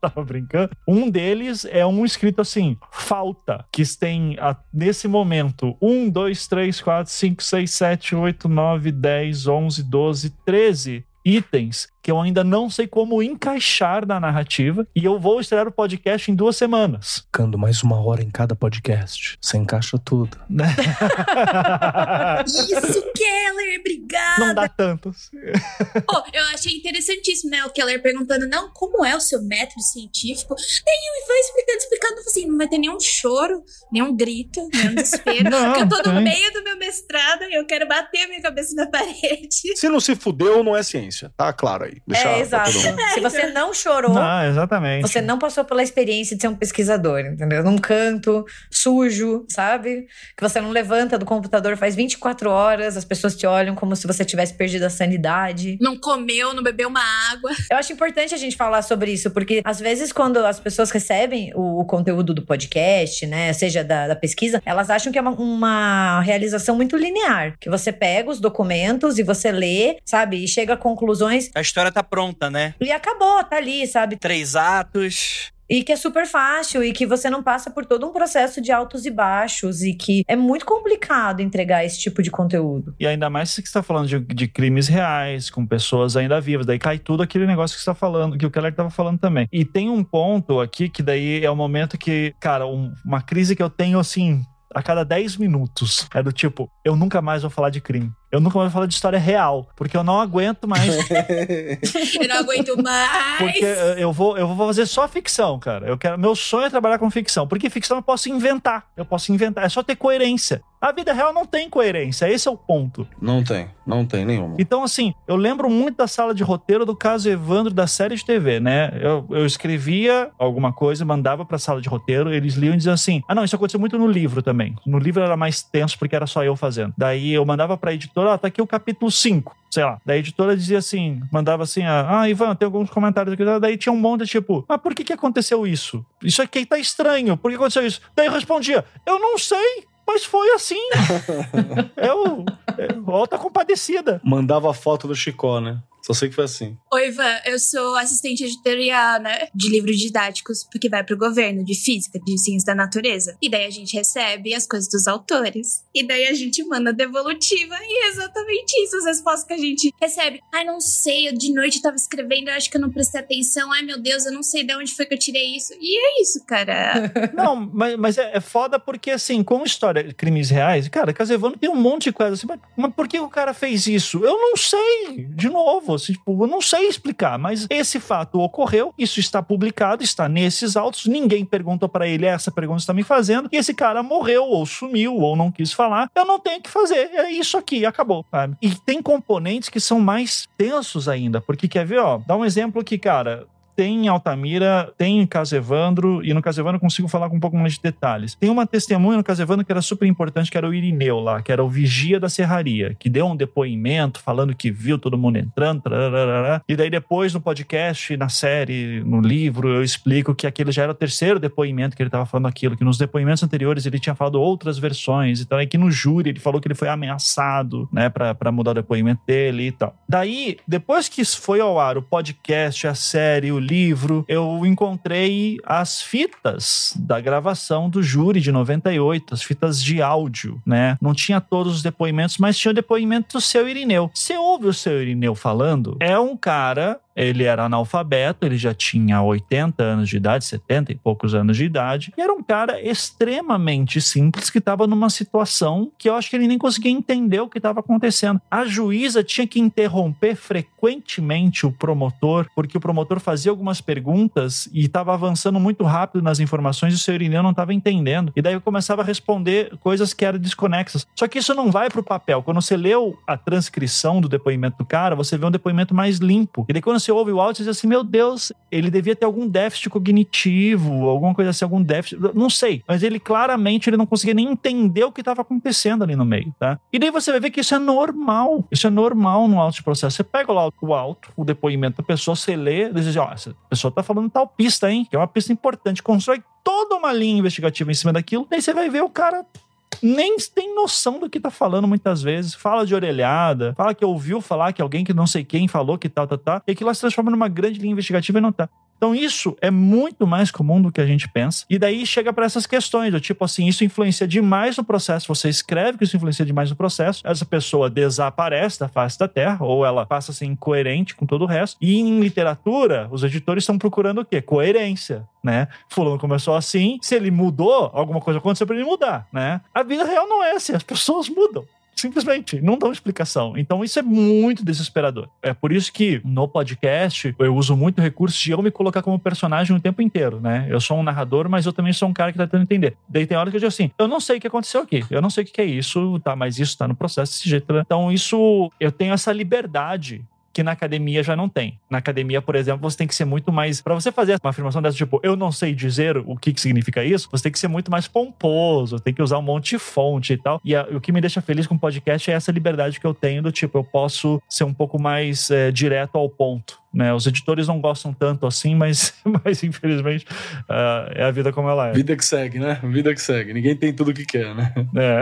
tava brincando. Um deles é um escrito assim: falta, que tem a- nesse momento 1, 2, 3, 4, 5, 6, 7, 8, 9, 10, 11, 12, 13 itens que eu ainda não sei como encaixar na narrativa e eu vou estrear o podcast em duas semanas. Ficando mais uma hora em cada podcast. Você encaixa tudo. né? Isso, Keller, obrigada. não dá tantos. Pô, eu achei interessantíssimo, né? O Keller perguntando, não, como é o seu método científico? Daí o Ivan explicando, explicando, assim, não vai ter nenhum choro, nenhum grito, nenhum desespero. Não, porque eu tô no meio do meu mestrado e eu quero bater a minha cabeça na parede. Se não se fudeu, não é ciência. Tá claro aí. Deixa é, exato. mundo. Se você não chorou, Não, exatamente. Você não passou pela experiência de ser um pesquisador, entendeu? Num canto sujo, sabe? Que você não levanta do computador faz 24 horas, as pessoas te olham como se você tivesse perdido a sanidade. Não comeu, não bebeu uma água. Eu acho importante a gente falar sobre isso, porque às vezes quando as pessoas recebem o, o conteúdo do podcast, né, seja da, da pesquisa, elas acham que é uma, uma realização muito linear, que você pega os documentos e você lê, sabe, e chega a conclusões A história tá pronta, né? e acabou, tá ali, sabe? Três atos. E que é super fácil e que você não passa por todo um processo de altos e baixos e que é muito complicado entregar esse tipo de conteúdo. E ainda mais se você está falando de, de crimes reais, com pessoas ainda vivas. Daí cai tudo aquele negócio que você está falando, que o Keller estava falando também. E tem um ponto aqui que daí é o momento que, cara, um- uma crise que eu tenho assim. A cada 10 minutos. É do tipo, eu nunca mais vou falar de crime. Eu nunca mais vou falar de história real. Porque eu não aguento mais. Eu não aguento mais. Porque eu vou, eu vou fazer só ficção, cara. Eu quero, meu sonho é trabalhar com ficção. Porque ficção eu posso inventar. Eu posso inventar. É só ter coerência. A vida real não tem coerência. Esse é o ponto. Não tem, não tem nenhuma. Então, assim, eu lembro muito da sala de roteiro do caso Evandro da série de TV, né? Eu, eu escrevia alguma coisa, mandava pra sala de roteiro, eles liam e diziam assim: ah, não, isso aconteceu muito no livro também. No livro era mais tenso porque era só eu fazendo. Daí eu mandava pra editora, ó, tá aqui o capítulo 5. Sei lá. Daí a editora dizia assim, mandava assim, ah, ah, Ivan, tem alguns comentários aqui. Daí tinha um monte de tipo, mas por que que aconteceu isso? Isso aqui tá estranho, por que aconteceu isso? Daí eu respondia, eu não sei, mas foi assim. eu, eu, alta compadecida. Mandava a foto do Chicó, né? Só sei que foi assim. Oi, Ivan, eu sou assistente editorial de livros didáticos, porque vai pro governo de física, de ciência da natureza. E daí a gente recebe as coisas dos autores. E daí a gente manda devolutiva. E é exatamente isso, as respostas que a gente recebe. Ai, não sei, eu de noite tava escrevendo, eu acho que eu não prestei atenção. Ai, meu Deus, eu não sei de onde foi que eu tirei isso. E é isso, cara. não, mas, mas é, é, foda porque, assim, com história de crimes reais, cara, Casevano tem um monte de coisa assim, mas, mas por que o cara fez isso? Eu não sei. De novo, tipo, eu não sei explicar, mas esse fato ocorreu, isso está publicado, está nesses autos, ninguém perguntou para ele essa pergunta está me fazendo, e esse cara morreu, ou sumiu, ou não quis falar, eu não tenho o que fazer, é isso aqui, acabou, sabe? E tem componentes que são mais tensos ainda, porque quer ver, ó, dá um exemplo que, cara, tem em Altamira, tem em Casevandro, e no Casevandro eu consigo falar com um pouco mais de detalhes. Tem uma testemunha no Casevandro que era super importante, que era o Irineu lá, que era o vigia da serraria, que deu um depoimento falando que viu todo mundo entrando, tararara. e daí depois no podcast, na série, no livro, eu explico que aquele já era o terceiro depoimento que ele estava falando aquilo, que nos depoimentos anteriores ele tinha falado outras versões, então aqui no júri ele falou que ele foi ameaçado, né, para mudar o depoimento dele e tal. Daí, depois que foi ao ar o podcast, a série, o livro, eu encontrei as fitas da gravação do júri de 98, as fitas de áudio, né? Não tinha todos os depoimentos, mas tinha o depoimento do seu Irineu. Você ouve o seu Irineu falando? É um cara ele era analfabeto, ele já tinha 80 anos de idade, 70 e poucos anos de idade, e era um cara extremamente simples que estava numa situação que eu acho que ele nem conseguia entender o que estava acontecendo. A juíza tinha que interromper frequentemente o promotor, porque o promotor fazia algumas perguntas e estava avançando muito rápido nas informações e o seu Irineu não estava entendendo. E daí eu começava a responder coisas que eram desconexas. Só que isso não vai para o papel. Quando você leu a transcrição do depoimento do cara, você vê um depoimento mais limpo. E daí quando você ouve o áudio e diz assim: meu Deus, ele devia ter algum déficit cognitivo, alguma coisa assim, algum déficit. Não sei. Mas ele claramente ele não conseguia nem entender o que estava acontecendo ali no meio, tá? E daí você vai ver que isso é normal. Isso é normal no auto de processo. Você pega o auto, o depoimento da pessoa, você lê, e diz assim: ó, essa pessoa tá falando tal pista, hein? Que é uma pista importante. Constrói toda uma linha investigativa em cima daquilo. Daí você vai ver o cara nem tem noção do que tá falando muitas vezes. Fala de orelhada, fala que ouviu falar que alguém que não sei quem falou que tal, tal, tal. E aquilo se transforma numa grande linha investigativa e não tá. Então isso é muito mais comum do que a gente pensa. E daí chega para essas questões, do tipo assim, isso influencia demais no processo. Você escreve que isso influencia demais no processo, essa pessoa desaparece da face da Terra ou ela passa a ser incoerente com todo o resto. E em literatura, os editores estão procurando o quê? Coerência, né? Fulano começou assim, se ele mudou, alguma coisa aconteceu para ele mudar, né? A vida real não é assim, as pessoas mudam. Simplesmente, não dão explicação. Então isso é muito desesperador. É por isso que no podcast eu uso muito recurso de eu me colocar como personagem o tempo inteiro, né? Eu sou um narrador, mas eu também sou um cara que tá tentando entender. Daí tem hora que eu digo assim, eu não sei o que aconteceu aqui, eu não sei o que é isso, tá? Mas isso tá no processo desse jeito. Né? Então isso, eu tenho essa liberdade que na academia já não tem. Na academia, por exemplo, você tem que ser muito mais. Para você fazer uma afirmação dessa, tipo, eu não sei dizer o que, que significa isso, você tem que ser muito mais pomposo, tem que usar um monte de fonte e tal. E a, o que me deixa feliz com o podcast é essa liberdade que eu tenho do tipo, eu posso ser um pouco mais é, direto ao ponto. Né? Os editores não gostam tanto assim, mas, mas infelizmente uh, é a vida como ela é. Vida que segue, né? Vida que segue. Ninguém tem tudo o que quer, né? É.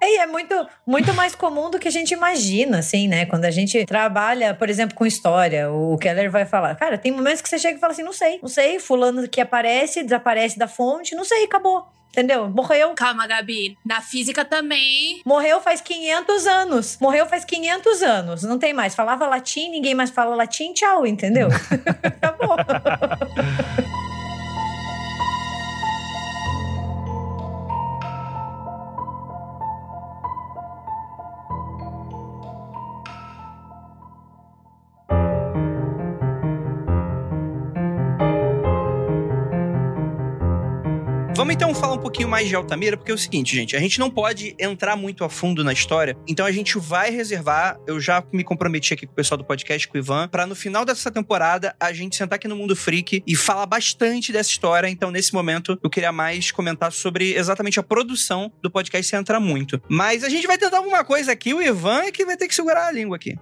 E é muito, muito mais comum do que a gente imagina, assim, né? Quando a gente trabalha, por exemplo, com história, o Keller vai falar, cara, tem momentos que você chega e fala assim, não sei, não sei, fulano que aparece, desaparece da fonte, não sei, acabou. Entendeu? Morreu. Calma, Gabi. Na física também. Morreu faz 500 anos. Morreu faz 500 anos. Não tem mais. Falava latim, ninguém mais fala latim, tchau, entendeu? Acabou. Vamos então falar um pouquinho mais de Altamira, porque é o seguinte, gente, a gente não pode entrar muito a fundo na história, então a gente vai reservar, eu já me comprometi aqui com o pessoal do podcast, com o Ivan, para no final dessa temporada a gente sentar aqui no Mundo Freak e falar bastante dessa história, então nesse momento eu queria mais comentar sobre exatamente a produção do podcast sem entrar muito. Mas a gente vai tentar alguma coisa aqui, o Ivan é que vai ter que segurar a língua aqui.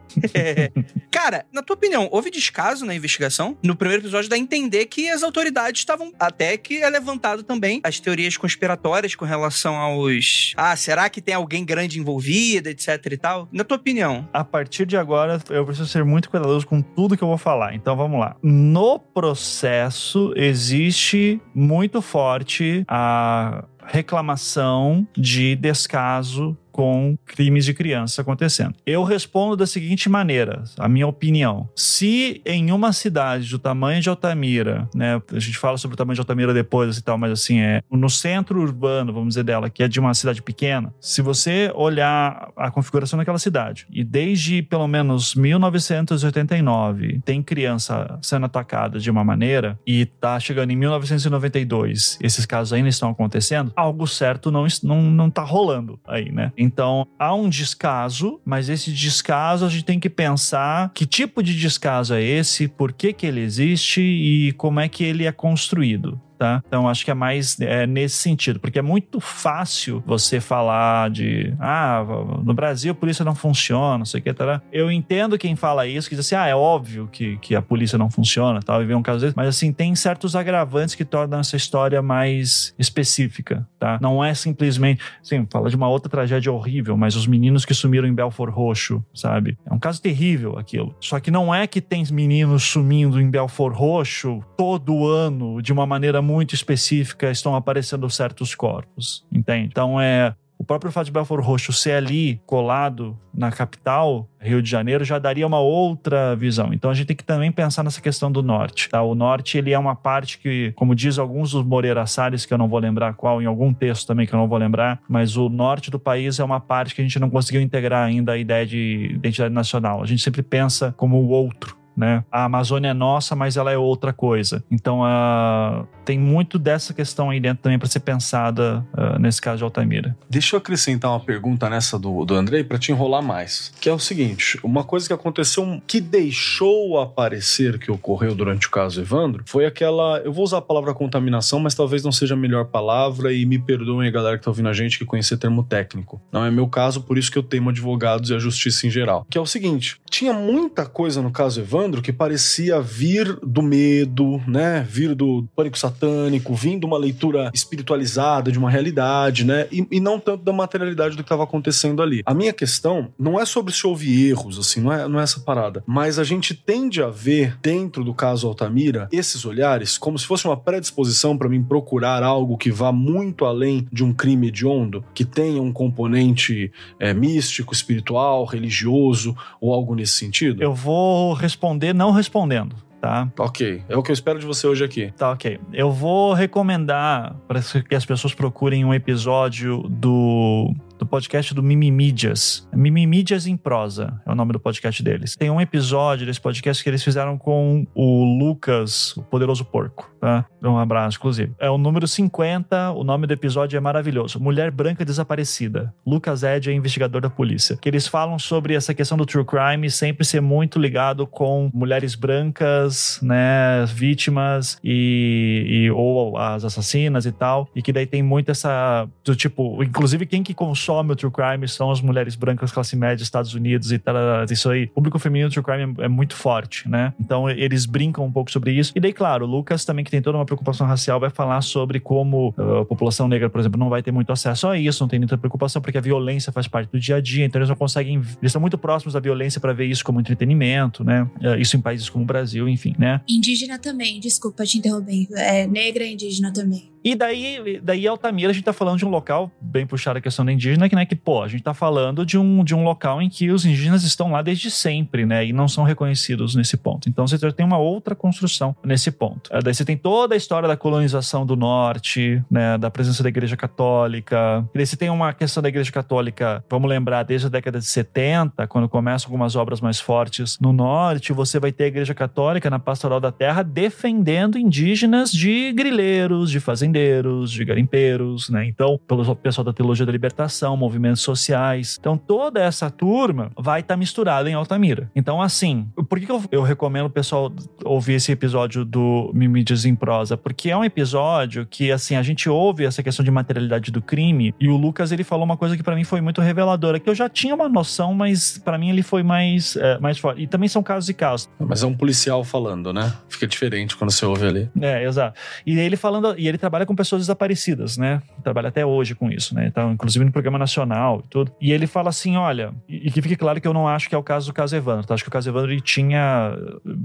Cara, na tua opinião, houve descaso na investigação? No primeiro episódio dá a entender que as autoridades estavam. Até que é levantado também as teorias conspiratórias com relação aos. Ah, será que tem alguém grande envolvido, etc e tal? Na tua opinião? A partir de agora, eu preciso ser muito cuidadoso com tudo que eu vou falar. Então vamos lá. No processo, existe muito forte a reclamação de descaso com crimes de criança acontecendo. Eu respondo da seguinte maneira, a minha opinião. Se em uma cidade do tamanho de Altamira, né, a gente fala sobre o tamanho de Altamira depois e tal, mas assim, é no centro urbano, vamos dizer dela, que é de uma cidade pequena, se você olhar a configuração daquela cidade e desde pelo menos 1989 tem criança sendo atacada de uma maneira e tá chegando em 1992, esses casos ainda estão acontecendo, algo certo não, não, não tá rolando aí, né? Então, há um descaso, mas esse descaso a gente tem que pensar que tipo de descaso é esse, por que que ele existe e como é que ele é construído tá? Então acho que é mais é, nesse sentido, porque é muito fácil você falar de ah, no Brasil a polícia não funciona, não sei o que, tá? Eu entendo quem fala isso, que diz assim, ah, é óbvio que, que a polícia não funciona, tal, e vem um caso desse, mas assim, tem certos agravantes que tornam essa história mais específica, tá? Não é simplesmente, assim, fala de uma outra tragédia horrível, mas os meninos que sumiram em Belfort Roxo, sabe? É um caso terrível aquilo. Só que não é que tem meninos sumindo em Belfort Roxo todo ano de uma maneira muito específica estão aparecendo certos corpos, entende? Então é o próprio fato de Belfort Roxo ser ali colado na capital, Rio de Janeiro, já daria uma outra visão. Então a gente tem que também pensar nessa questão do norte. Tá? O norte ele é uma parte que, como diz alguns dos Moreira Salles, que eu não vou lembrar qual, em algum texto também que eu não vou lembrar, mas o norte do país é uma parte que a gente não conseguiu integrar ainda a ideia de identidade nacional. A gente sempre pensa como o outro né? A Amazônia é nossa, mas ela é outra coisa. Então, uh, tem muito dessa questão aí dentro também para ser pensada uh, nesse caso de Altamira. Deixa eu acrescentar uma pergunta nessa do, do Andrei para te enrolar mais. Que é o seguinte: uma coisa que aconteceu que deixou aparecer que ocorreu durante o caso Evandro foi aquela. Eu vou usar a palavra contaminação, mas talvez não seja a melhor palavra e me perdoem a galera que tá ouvindo a gente que conhecer termo técnico. Não é meu caso, por isso que eu temo advogados e a justiça em geral. Que é o seguinte: tinha muita coisa no caso Evandro que parecia vir do medo, né? Vir do pânico satânico, vindo uma leitura espiritualizada de uma realidade, né? E, e não tanto da materialidade do que estava acontecendo ali. A minha questão não é sobre se houve erros, assim, não é, não é essa parada. Mas a gente tende a ver dentro do caso Altamira esses olhares como se fosse uma predisposição para mim procurar algo que vá muito além de um crime hediondo, que tenha um componente é, místico, espiritual, religioso ou algo nesse sentido. Eu vou responder responder não respondendo. Tá? Ok, é o que eu espero de você hoje aqui. Tá, ok. Eu vou recomendar para que as pessoas procurem um episódio do do podcast do Mimimídias. Mimimídias em prosa é o nome do podcast deles. Tem um episódio desse podcast que eles fizeram com o Lucas, o Poderoso Porco, tá? Um abraço, inclusive. É o número 50, o nome do episódio é maravilhoso. Mulher Branca Desaparecida. Lucas Ed é investigador da polícia. Que eles falam sobre essa questão do true crime sempre ser muito ligado com mulheres brancas, né, vítimas e, e ou as assassinas e tal. E que daí tem muito essa do tipo, inclusive quem que consome consome o true crime são as mulheres brancas classe média Estados Unidos e tal. Isso aí. O público feminino true crime é, é muito forte, né? Então eles brincam um pouco sobre isso. E daí, claro, o Lucas também, que tem toda uma preocupação racial, vai falar sobre como uh, a população negra, por exemplo, não vai ter muito acesso a isso, não tem muita preocupação, porque a violência faz parte do dia a dia, então eles não conseguem. Eles estão muito próximos da violência para ver isso como entretenimento, né? Uh, isso em países como o Brasil, enfim, né? Indígena também, desculpa te interromper. É, negra e indígena também. E daí, daí Altamira, a gente tá falando de um local, bem puxado a questão da indígena, que, né, que, pô, a gente tá falando de um, de um local em que os indígenas estão lá desde sempre, né, e não são reconhecidos nesse ponto. Então você tem uma outra construção nesse ponto. Daí você tem toda a história da colonização do norte, né, da presença da igreja católica. E daí você tem uma questão da igreja católica, vamos lembrar, desde a década de 70, quando começam algumas obras mais fortes no norte, você vai ter a igreja católica na pastoral da terra defendendo indígenas de grileiros, de fazendeiros, fazendeiros, de garimpeiros, né? Então, pelo pessoal da teologia da libertação, movimentos sociais. Então, toda essa turma vai estar tá misturada em Altamira. Então, assim, por que, eu, eu, recomendo o pessoal ouvir esse episódio do Mídias em Prosa? Porque é um episódio que, assim, a gente ouve essa questão de materialidade do crime e o Lucas, ele falou uma coisa que para mim foi muito reveladora, que eu já tinha uma noção, mas para mim ele foi mais, é, mais forte. E também são casos e casos. Mas é um policial falando, né? Fica diferente quando você ouve ali. É, exato. E ele falando, e ele trabalha com pessoas desaparecidas, né? Trabalha até hoje com isso, né? Então, inclusive no programa nacional e tudo. E ele fala assim: olha, e que fique claro que eu não acho que é o caso do caso Evandro, tá? Acho que o caso Evandro ele tinha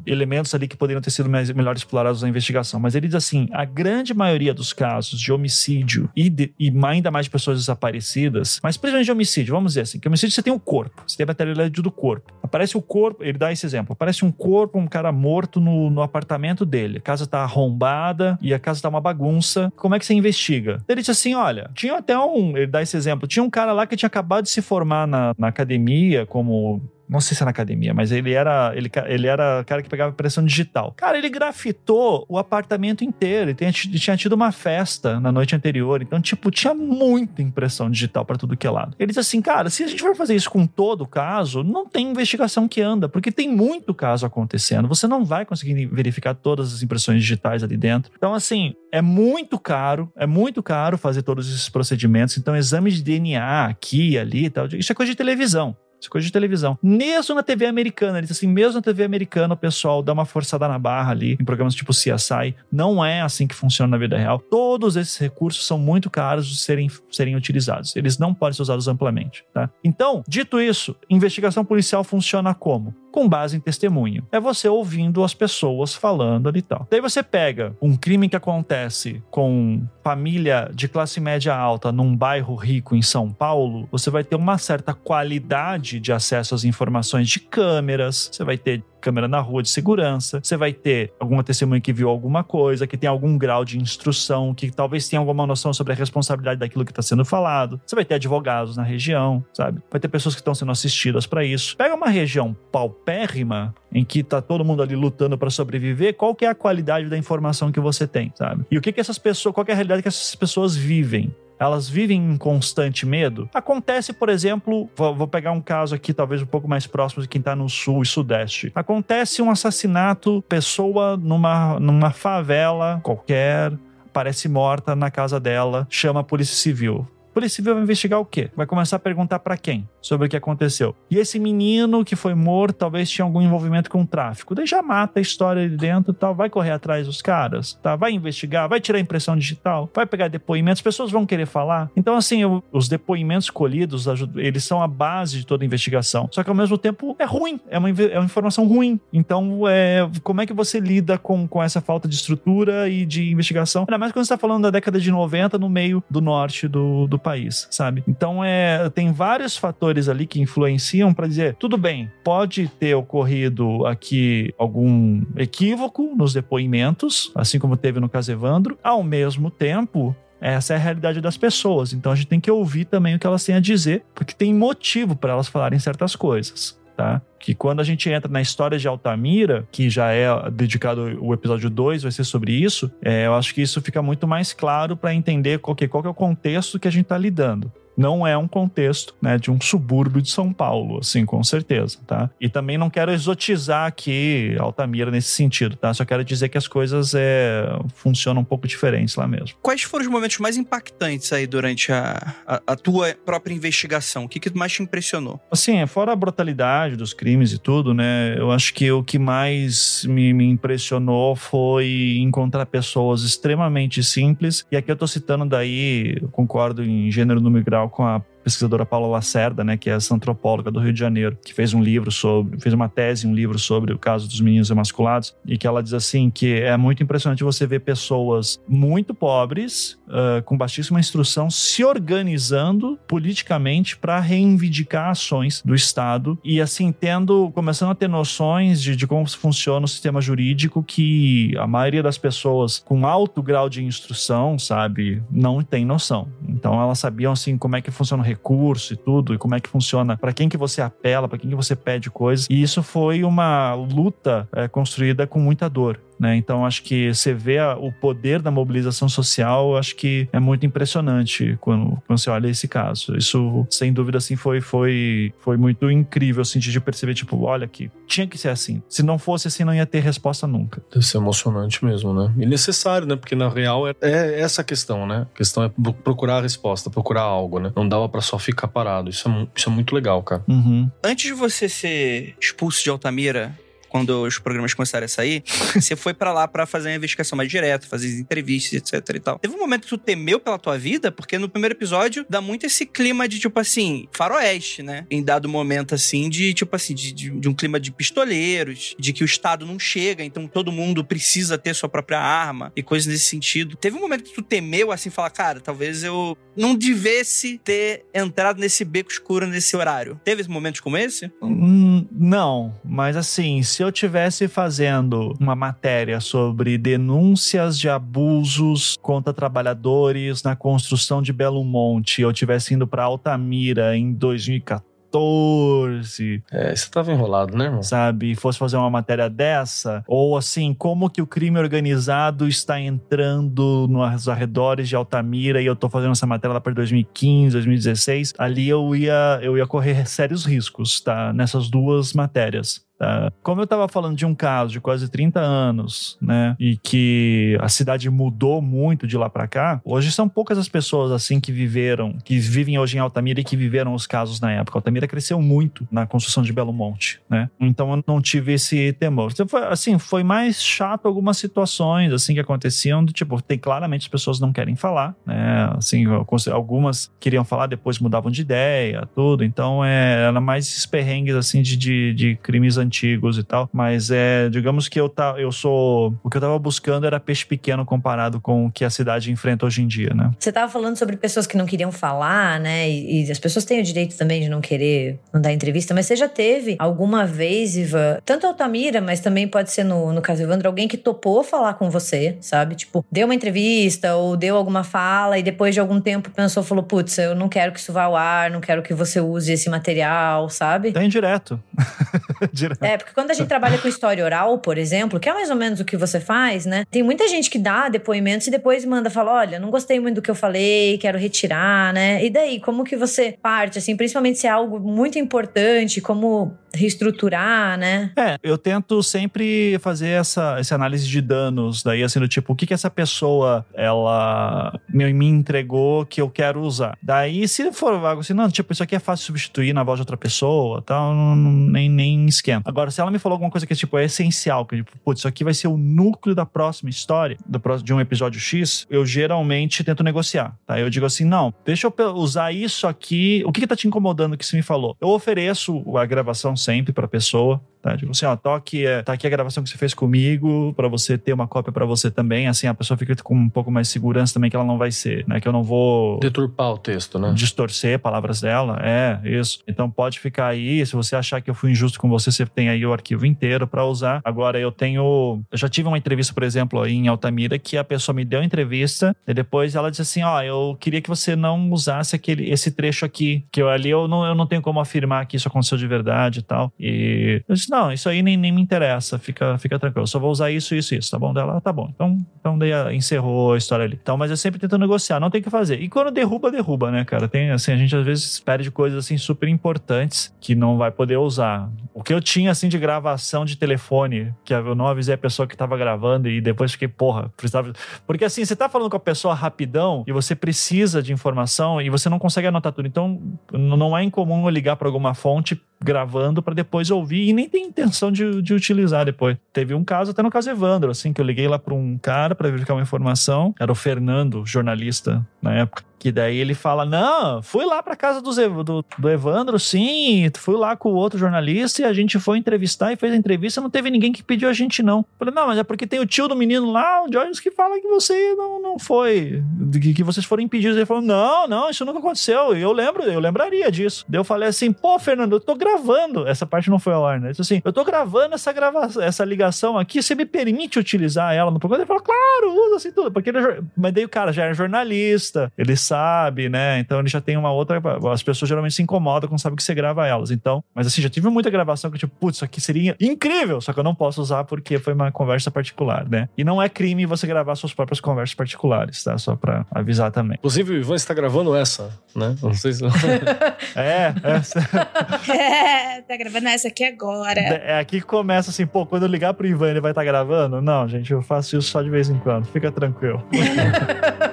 elementos ali que poderiam ter sido mais, melhor explorados na investigação. Mas ele diz assim: a grande maioria dos casos de homicídio e, de, e ainda mais de pessoas desaparecidas, mas principalmente de homicídio, vamos dizer assim, que homicídio você tem o um corpo, você tem a materialidade do corpo. Aparece o corpo, ele dá esse exemplo, aparece um corpo, um cara morto no, no apartamento dele, a casa tá arrombada e a casa tá uma bagunça, como é que você investiga? Ele diz assim, olha, tinha até um, ele dá esse exemplo, tinha um cara lá que tinha acabado de se formar na, na academia como não sei se é na academia, mas ele era ele, ele era cara que pegava impressão digital. Cara, ele grafitou o apartamento inteiro. Ele tinha, tinha tido uma festa na noite anterior. Então, tipo, tinha muita impressão digital para tudo que é lado. Ele diz assim, cara, se a gente for fazer isso com todo o caso, não tem investigação que anda, porque tem muito caso acontecendo. Você não vai conseguir verificar todas as impressões digitais ali dentro. Então, assim, é muito caro, é muito caro fazer todos esses procedimentos. Então, exame de DNA aqui e ali e tal, isso é coisa de televisão. Isso é coisa de televisão. Mesmo na TV americana, ele diz assim, mesmo na TV americana, o pessoal dá uma forçada na barra ali, em programas tipo CSI. Não é assim que funciona na vida real. Todos esses recursos são muito caros de serem, serem utilizados. Eles não podem ser usados amplamente, tá? Então, dito isso, investigação policial funciona como? Com base em testemunho. É você ouvindo as pessoas falando ali e tal. Daí você pega um crime que acontece com família de classe média alta num bairro rico em São Paulo, você vai ter uma certa qualidade de acesso às informações de câmeras, você vai ter câmera na rua de segurança, você vai ter alguma testemunha que viu alguma coisa, que tem algum grau de instrução, que talvez tenha alguma noção sobre a responsabilidade daquilo que está sendo falado. Você vai ter advogados na região, sabe? Vai ter pessoas que estão sendo assistidas para isso. Pega uma região paupérrima em que tá todo mundo ali lutando para sobreviver, qual que é a qualidade da informação que você tem, sabe? E o que que essas pessoas, qual é a realidade que essas pessoas vivem? Elas vivem em constante medo. Acontece, por exemplo, vou, pegar um caso aqui, talvez um pouco mais próximo de quem está no sul e sudeste. Acontece um assassinato, pessoa numa, numa favela qualquer, parece morta na casa dela, chama a polícia civil. Polícia civil vai investigar o quê? Vai começar a perguntar para quem? sobre o que aconteceu. E esse menino que foi morto talvez tinha algum envolvimento com o tráfico. Daí já mata a história ali dentro, tal, vai correr atrás dos caras, tá? Vai investigar, vai tirar impressão digital, vai pegar depoimentos, as pessoas vão querer falar. Então assim, eu, os depoimentos colhidos, eles são a base de toda a investigação. Só que ao mesmo tempo é ruim, é uma, é uma informação ruim. Então, é, como é que você lida com, com essa falta de estrutura e de investigação? Ainda mais quando você está falando da década de 90 no meio do norte do, do país, sabe? Então, é, tem vários fatores ali que influenciam para dizer, tudo bem, pode ter ocorrido aqui algum equívoco nos depoimentos, assim como teve no caso Evandro, ao mesmo tempo, essa é a realidade das pessoas. Então a gente tem que ouvir também o que elas têm a dizer, porque tem motivo para elas falarem certas coisas. Tá? Que quando a gente entra na história de Altamira, que já é dedicado o episódio 2, vai ser sobre isso, é, eu acho que isso fica muito mais claro para entender qual que, qual que é o contexto que a gente está lidando não é um contexto né, de um subúrbio de São Paulo, assim, com certeza, tá? E também não quero exotizar aqui Altamira nesse sentido, tá? Só quero dizer que as coisas é, funcionam um pouco diferentes lá mesmo. Quais foram os momentos mais impactantes aí durante a, a, a tua própria investigação? O que, que mais te impressionou? Assim, fora a brutalidade dos crimes e tudo, né? Eu acho que o que mais me, me impressionou foi encontrar pessoas extremamente simples, e aqui eu tô citando daí, eu concordo em gênero, número grau com a pesquisadora Paula Lacerda, né, que é essa antropóloga do Rio de Janeiro, que fez um livro sobre, fez uma tese, um livro sobre o caso dos meninos emasculados, e que ela diz assim que é muito impressionante você ver pessoas muito pobres, uh, com baixíssima instrução, se organizando politicamente para reivindicar ações do Estado e assim tendo, começando a ter noções de, de como funciona o sistema jurídico que a maioria das pessoas com alto grau de instrução, sabe, não tem noção. Então elas sabiam assim como é que funciona o recurso e tudo, e como é que funciona, para quem que você apela, para quem que você pede coisas. E isso foi uma luta é, construída com muita dor. Né? Então acho que você vê a, o poder da mobilização social, acho que é muito impressionante quando, quando você olha esse caso. Isso, sem dúvida, assim, foi, foi, foi muito incrível, assim, de perceber, tipo, olha aqui, tinha que ser assim. Se não fosse assim, não ia ter resposta nunca. Deve ser emocionante mesmo, né? E necessário, né? Porque na real é, é essa a questão, né? A questão é procurar a resposta, procurar algo, né? Não dava para só ficar parado. Isso é, isso é muito legal, cara. Uhum. Antes de você ser expulso de Altamira, quando os programas começaram a sair, você foi para lá para fazer uma investigação mais direta, fazer entrevistas, etc e tal. Teve um momento que tu temeu pela tua vida, porque no primeiro episódio dá muito esse clima de, tipo assim, faroeste, né? Em dado momento, assim, de, tipo assim, de, de, de um clima de pistoleiros, de que o Estado não chega, então todo mundo precisa ter sua própria arma e coisas nesse sentido. Teve um momento que tu temeu, assim, falar, cara, talvez eu não devesse ter entrado nesse beco escuro nesse horário. Teve momentos como esse? Hum, não, mas assim, se eu tivesse fazendo uma matéria sobre denúncias de abusos contra trabalhadores na construção de Belo Monte, eu tivesse indo para Altamira em 2014 14. É, você tava enrolado, né, irmão? Sabe? Fosse fazer uma matéria dessa, ou assim, como que o crime organizado está entrando nos arredores de Altamira e eu tô fazendo essa matéria lá para 2015, 2016, ali eu ia, eu ia correr sérios riscos, tá? Nessas duas matérias. Tá? Como eu estava falando de um caso de quase 30 anos, né, e que a cidade mudou muito de lá para cá, hoje são poucas as pessoas assim que viveram, que vivem hoje em Altamira e que viveram os casos na época. Altamira cresceu muito na construção de Belo Monte, né? Então eu não tive esse temor. Então, foi, assim, foi mais chato algumas situações assim que aconteciam, do tipo, tem claramente as pessoas não querem falar, né? Assim, algumas queriam falar, depois mudavam de ideia, tudo. Então é, era mais esses perrengues assim de, de, de crimes antigos e tal. Mas é, digamos que eu, tá, eu sou. O que eu tava buscando era peixe pequeno comparado com o que a cidade enfrenta hoje em dia, né? Você tava falando sobre pessoas que não queriam falar, né? E, e as pessoas têm o direito também de não querer não dar entrevista, mas você já teve alguma vez, Ivan, tanto Altamira, mas também pode ser no, no caso Evandro, alguém que topou falar com você, sabe? Tipo, deu uma entrevista ou deu alguma fala e depois de algum tempo pensou, falou, putz, eu não quero que isso vá ao ar, não quero que você use esse material, sabe? Tem direto. direto. É, porque quando a gente trabalha com história oral, por exemplo, que é mais ou menos o que você faz, né? Tem muita gente que dá depoimentos e depois manda falar: olha, não gostei muito do que eu falei, quero retirar, né? E daí, como que você parte, assim, principalmente se é algo muito importante, como reestruturar, né? É, eu tento sempre fazer essa, essa análise de danos, daí assim, do tipo, o que que essa pessoa, ela me, me entregou que eu quero usar. Daí, se for algo assim, não, tipo, isso aqui é fácil substituir na voz de outra pessoa, tal, não, nem, nem esquenta. Agora, se ela me falou alguma coisa que, tipo, é essencial, que, tipo, putz, isso aqui vai ser o núcleo da próxima história, do de um episódio X, eu geralmente tento negociar, tá? Eu digo assim, não, deixa eu usar isso aqui, o que que tá te incomodando que você me falou? Eu ofereço a gravação sempre pra pessoa, Tá? Tipo assim, ó, toque, é, tá aqui a gravação que você fez comigo, para você ter uma cópia para você também. Assim, a pessoa fica com um pouco mais de segurança também que ela não vai ser, né? Que eu não vou. Deturpar o texto, né? Distorcer palavras dela. É, isso. Então pode ficar aí. Se você achar que eu fui injusto com você, você tem aí o arquivo inteiro para usar. Agora, eu tenho. Eu já tive uma entrevista, por exemplo, em Altamira, que a pessoa me deu a entrevista e depois ela disse assim: ó, eu queria que você não usasse aquele, esse trecho aqui, que eu ali eu não, eu não tenho como afirmar que isso aconteceu de verdade e tal. E eu disse, não, isso aí nem, nem me interessa, fica, fica tranquilo. Só vou usar isso, isso, isso, tá bom? Dela, tá bom. Então, então daí encerrou a história ali. Então, mas eu sempre tento negociar, não tem o que fazer. E quando derruba, derruba, né, cara? Tem, assim, a gente às vezes perde coisas, assim, super importantes que não vai poder usar. O que eu tinha, assim, de gravação de telefone, que eu não avisei a pessoa que tava gravando e depois fiquei, porra, precisava... Porque, assim, você tá falando com a pessoa rapidão e você precisa de informação e você não consegue anotar tudo. Então, não é incomum eu ligar para alguma fonte gravando para depois ouvir e nem tem intenção de, de utilizar depois. Teve um caso, até no caso Evandro, assim, que eu liguei lá para um cara para verificar uma informação, era o Fernando, jornalista na época. Que daí ele fala: Não, fui lá pra casa do, do, do, Evandro, sim, fui lá com o outro jornalista e a gente foi entrevistar e fez a entrevista. Não teve ninguém que pediu a gente, não. Falei: Não, mas é porque tem o tio do menino lá, o Jones, que fala que você não, não foi, que, que vocês foram impedidos. Ele falou: Não, não, isso nunca aconteceu. Eu lembro, eu lembraria disso. Daí eu falei assim: Pô, Fernando, eu tô gravando gravando. Essa parte não foi ao ar, né? Ele disse assim: eu tô gravando essa gravação, essa ligação aqui, você me permite utilizar ela no programa? Ele falou, claro, usa assim tudo. Porque ele, é mas daí o cara já é jornalista, ele sabe, né? Então ele já tem uma outra. As pessoas geralmente se incomodam quando sabem que você grava elas. Então, mas assim, já tive muita gravação que, tipo, putz, isso aqui seria incrível, só que eu não posso usar porque foi uma conversa particular, né? E não é crime você gravar suas próprias conversas particulares, tá? Só pra avisar também. Inclusive, o Ivan está gravando essa, né? Não sei se. é, essa. é, tá gravando essa aqui agora. É aqui que começa assim, pô, quando eu ligar pro Ivan, ele vai estar tá gravando? Não, gente, eu faço isso só de vez em quando. Fica tranquilo.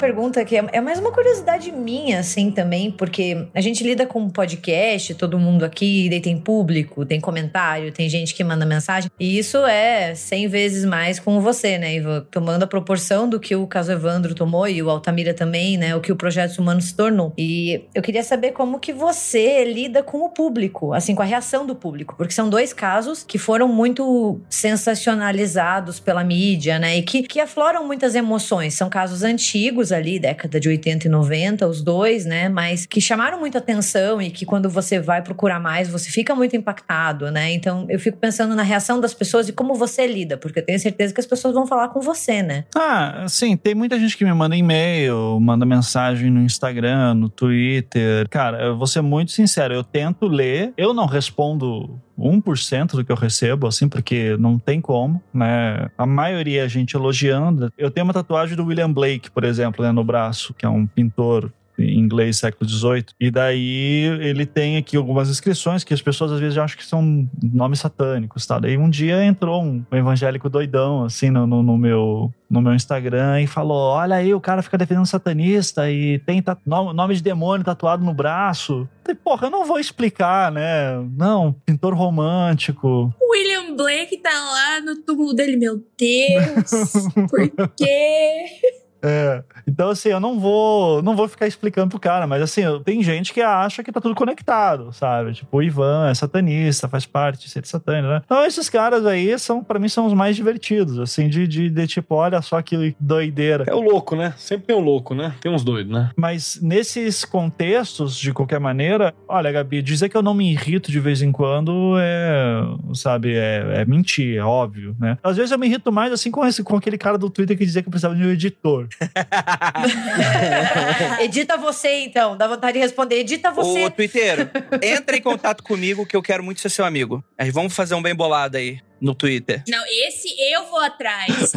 pergunta que é, é mais uma curiosidade minha, assim, também, porque a gente lida com podcast, todo mundo aqui, daí tem público, tem comentário, tem gente que manda mensagem, e isso é 100 vezes mais com você, né, Ivan? Tomando a proporção do que o caso Evandro tomou e o Altamira também, né, o que o Projeto Humano se tornou. E eu queria saber como que você lida com o público, assim, com a reação do público, porque são dois casos que foram muito sensacionalizados pela mídia, né, e que, que afloram muitas emoções. São casos antigos ali, década de 80 e 90, os dois, né? Mas que chamaram muita atenção e que quando você vai procurar mais, você fica muito impactado, né? Então eu fico pensando na reação das pessoas e como você lida, porque eu tenho certeza que as pessoas vão falar com você, né? Ah, sim, tem muita gente que me manda e-mail, manda mensagem no Instagram, no Twitter. Cara, eu vou ser muito sincero, eu tento ler, eu não respondo 1% do que eu recebo, assim, porque não tem como, né? A maioria é gente elogiando. Eu tenho uma tatuagem do William Blake, por exemplo, né, no braço, que é um pintor em inglês século XVIII. E daí ele tem aqui algumas inscrições que as pessoas às vezes acham que são nomes satânicos, tá? Daí um dia entrou um, evangélico doidão, assim, no, no, no, meu no meu Instagram e falou: Olha aí, o cara fica defendendo satanista e tem nome de demônio tatuado no braço. E, porra, eu não vou explicar, né? Não, pintor romântico. William Blake tá lá no túmulo dele, meu Deus, por quê? É. Então, assim, eu não vou, não vou ficar explicando pro cara, mas assim, tem gente que acha que tá tudo conectado, sabe? Tipo, o Ivan é satanista, faz parte de ser satânico, né? Então, esses caras aí são, para mim, são os mais divertidos, assim, de, de, de, tipo, olha só que doideira. É o louco, né? Sempre tem um louco, né? Tem uns doidos, né? Mas nesses contextos, de qualquer maneira, olha, Gabi, dizer que eu não me irrito de vez em quando é, sabe, é, é mentir, é óbvio, né? Às vezes eu me irrito mais, assim, com, esse, com aquele cara do Twitter que dizia que eu precisava de um editor. Edita você, então. Dá vontade de responder. Edita você. Ô, Twitter, entra em contato comigo que eu quero muito ser seu amigo. Vamos fazer um bem bolado aí no Twitter. Não, esse eu vou atrás.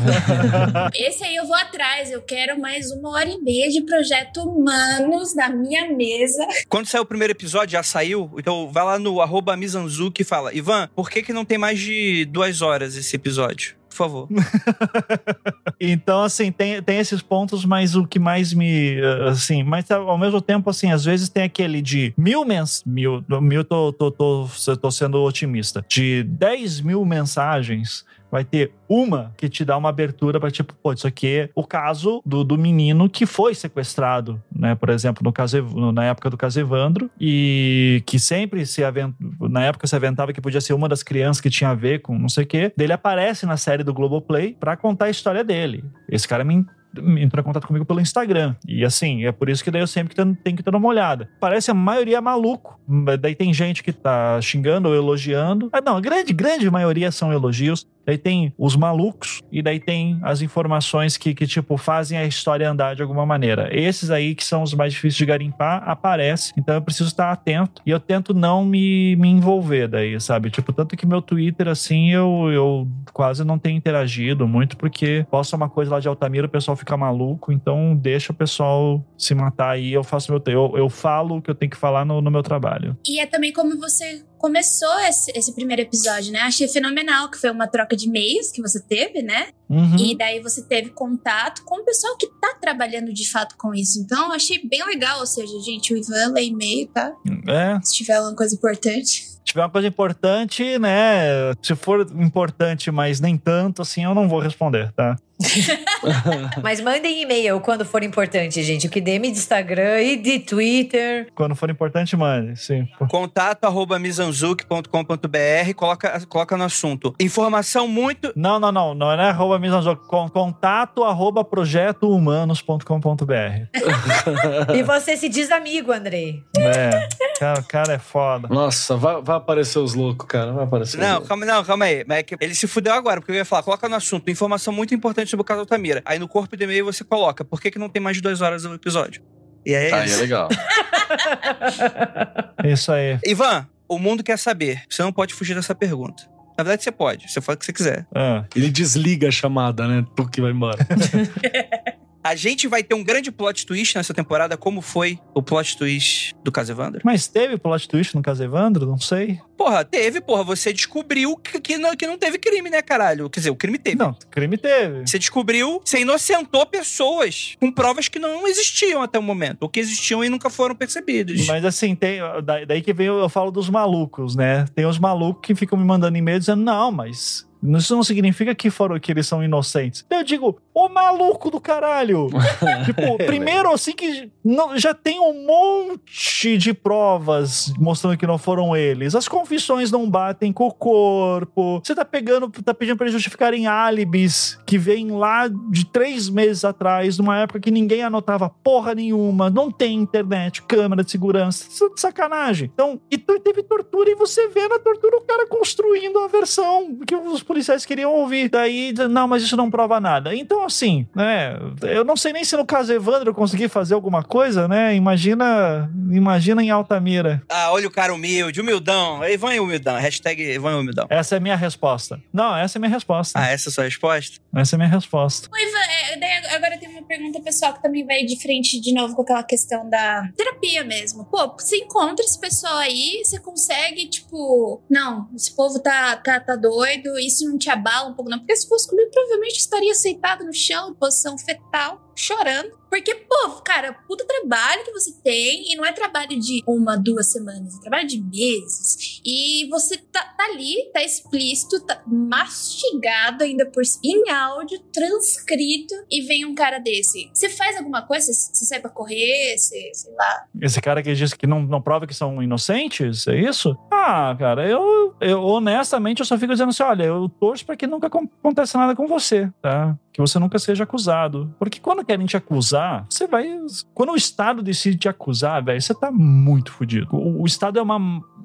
esse aí eu vou atrás. Eu quero mais uma hora e meia de projeto humanos na minha mesa. Quando sair o primeiro episódio, já saiu? Então vai lá no arroba Mizanzuki e fala: Ivan, por que, que não tem mais de duas horas esse episódio? Por favor. então, assim, tem, tem esses pontos, mas o que mais me. Assim, mas ao mesmo tempo, assim, às vezes tem aquele de mil mens. Mil, mil tô, tô, tô, tô sendo otimista. De 10 mil mensagens vai ter uma que te dá uma abertura para tipo, pô, isso aqui é o caso do, do menino que foi sequestrado, né? Por exemplo, no caso, na época do caso Evandro, e que sempre se avent... na época se aventava que podia ser uma das crianças que tinha a ver com não sei o quê. Ele aparece na série do Globoplay para contar a história dele. Esse cara me entrou em contato comigo pelo Instagram. E assim, é por isso que daí eu sempre tenho que ter uma olhada. Parece a maioria maluco. Daí tem gente que tá xingando ou elogiando. Ah, não, a grande, grande maioria são elogios. Daí tem os malucos e daí tem as informações que, que, tipo, fazem a história andar de alguma maneira. Esses aí que são os mais difíceis de garimpar, aparecem. Então eu preciso estar atento e eu tento não me, me envolver daí, sabe? Tipo, tanto que meu Twitter, assim, eu, eu quase não tenho interagido muito porque posta uma coisa lá de Altamira, o pessoal fica maluco, então deixa o pessoal se matar aí, eu faço meu... Eu, eu falo o que eu tenho que falar no, no meu trabalho. E é também como você começou esse, esse, primeiro episódio, né? Achei fenomenal, que foi uma troca de e-mails que você teve, né? Uhum. E daí você teve contato com o pessoal que tá trabalhando de fato com isso. Então, achei bem legal. Ou seja, gente, o Ivan lê e-mail, tá? É. Se tiver alguma coisa importante. tiver uma coisa importante, né? Se for importante, mas nem tanto, assim, eu não vou responder, tá? Mas mandem e-mail quando for importante, gente. O que DM de Instagram e de Twitter. Quando for importante, mande, sim. Contato arroba mizanzuki.com.br, coloca, coloca no assunto. Informação muito. Não, não, não. Não é arroba Mizanzuki. Con- Contato arroba projetohumanos.com.br. E você se diz amigo, Andrei. É, cara, o cara é foda. Nossa, vai, vai aparecer os loucos, cara. Vai aparecer Não, calma, não, calma aí. Mas é que ele se fudeu agora, porque eu ia falar, coloca no assunto. Informação muito importante sobre o caso Altamira. Aí no corpo do e-mail você coloca, por que, que não tem mais de duas horas o episódio? E aí é Aí é isso. legal. Isso aí. Ivan, o mundo quer saber. Você não pode fugir dessa pergunta. Na verdade, você pode. Você fala o que você quiser. Ah. Ele desliga a chamada, né? Tu que vai embora. A gente vai ter um grande plot twist nessa temporada, como foi o plot twist do caso Evandro. Mas teve plot twist no caso Evandro? Não sei. Porra, teve, porra. Você descobriu que, que, não, que não teve crime, né, caralho? Quer dizer, o crime teve. Não, crime teve. Você descobriu, você inocentou pessoas com provas que não existiam até o momento, ou que existiam e nunca foram percebidos. Mas assim, tem, da- daí que vem, eu falo dos malucos, né? Tem os malucos que ficam me mandando e-mail dizendo, não, mas isso não significa que foram que eles são inocentes. Eu digo, ô maluco do caralho! tipo, primeiro assim que não- já tem um monte de provas mostrando que não foram eles. As confissões não batem com o corpo. Você tá pegando, tá pedindo pra eles justificarem álibis que vêm lá de três meses atrás, numa época que ninguém anotava porra nenhuma, não tem internet, câmera de segurança. Isso é de sacanagem. Então, e teve tortura e você vê na tortura o cara construindo a versão que os policiais queriam ouvir. Daí, não, mas isso não prova nada. Então, assim, né? Eu não sei nem se no caso Evandro eu consegui fazer alguma coisa, né? Imagina, imagina em Altamira. Ah, olha o cara humilde, humildão. Ivan é humildão. Hashtag Ivan é humildão. Essa é a minha resposta. Não, essa é a minha resposta. Ah, essa é a sua resposta? Essa é a minha resposta. Ivan, é, agora tem uma pergunta pessoal que também vai de frente de novo com aquela questão da terapia mesmo. Pô, você encontra esse pessoal aí, você consegue, tipo, não, esse povo tá, tá, tá doido, isso não te abala um pouco, não. Porque se fosse comigo, provavelmente estaria sentado no chão, em posição fetal, chorando. Porque, pô, cara, puta trabalho que você tem, e não é trabalho de uma, duas semanas, é trabalho de meses. E você tá, tá ali, tá explícito, tá mastigado ainda por em áudio, transcrito, e vem um cara desse. Você faz alguma coisa? Você, sai pra correr? Sei lá. Esse cara que diz que não, não prova que são inocentes, é isso? Ah, cara, eu, eu honestamente eu só fico dizendo assim: olha, eu torço pra que nunca acon- aconteça nada com você, tá? Que você nunca seja acusado. Porque quando querem te acusar, você vai. Quando o Estado decide te acusar, velho, você tá muito fudido. O, o Estado é uma,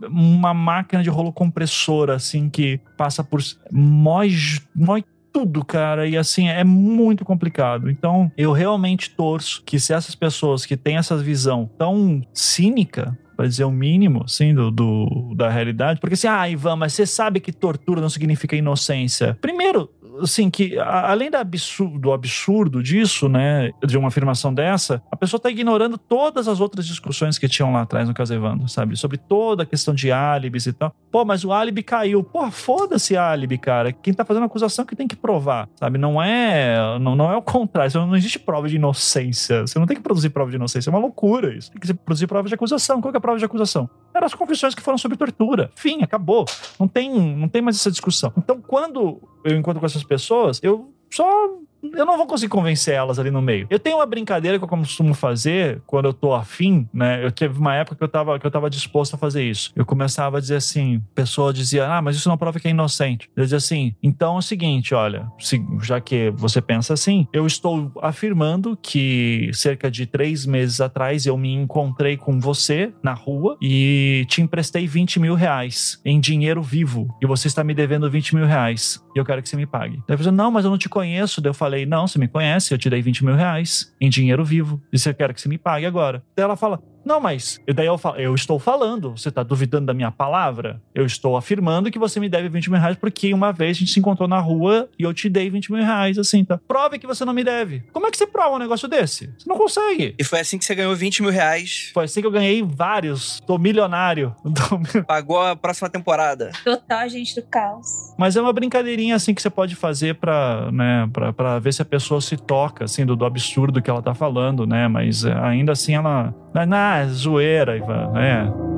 uma máquina de rolo compressora, assim, que passa por. mói, mói tudo, cara, e assim, é muito complicado. Então, eu realmente torço que se essas pessoas que têm essa visão tão cínica, pra dizer o mínimo, assim, do, do- da realidade, porque assim, ah, Ivan, mas você sabe que tortura não significa inocência. Primeiro, assim, que além da absurdo, do absurdo disso, né, de uma afirmação dessa, a pessoa tá ignorando todas as outras discussões que tinham lá atrás no caso Evandro, sabe? Sobre toda a questão de álibis e tal. Pô, mas o álibi caiu. Pô, foda-se álibi, cara. Quem tá fazendo acusação que tem que provar, sabe? Não é, não, não é o contrário. Não existe prova de inocência. Você não tem que produzir prova de inocência. É uma loucura isso. Tem que produzir prova de acusação. Qual é a prova de acusação? Eram as confissões que foram sobre tortura. Fim, acabou. Não tem, não tem mais essa discussão. Então, quando eu encontro com essas pessoas, eu só eu não vou conseguir convencer elas ali no meio. Eu tenho uma brincadeira que eu costumo fazer quando eu tô afim, né? Eu teve uma época que eu tava, que eu tava disposto a fazer isso. Eu começava a dizer assim, a pessoa dizia, ah, mas isso não prova que é inocente. Eu dizia assim, então é o seguinte, olha, se- já que você pensa assim, eu estou afirmando que cerca de três meses atrás eu me encontrei com você na rua e te emprestei 20 mil reais em dinheiro vivo e você está me devendo 20 mil reais e eu quero que você me pague. Daí você, não, mas eu não te conheço. Daí eu falei, não, você me conhece, eu te dei 20 mil reais em dinheiro vivo e você quer que você me pague agora. Daí ela fala, não, mas. E daí eu falo, eu estou falando, você está duvidando da minha palavra? Eu estou afirmando que você me deve 20 mil reais porque uma vez a gente se encontrou na rua e eu te dei 20 mil reais, assim, tá? Prove que você não me deve. Como é que você prova um negócio desse? Você não consegue. E foi assim que você ganhou 20 mil reais, Foi assim que eu ganhei vários. Tô milionário. Tô pagou a próxima temporada. Total agente do caos. Mas é uma brincadeirinha assim que você pode fazer pra, né, pra, pra ver se a pessoa se toca, assim, do, do absurdo que ela tá falando, né? Mas é, ainda assim ela. Não, é zoeira, Ivan. É.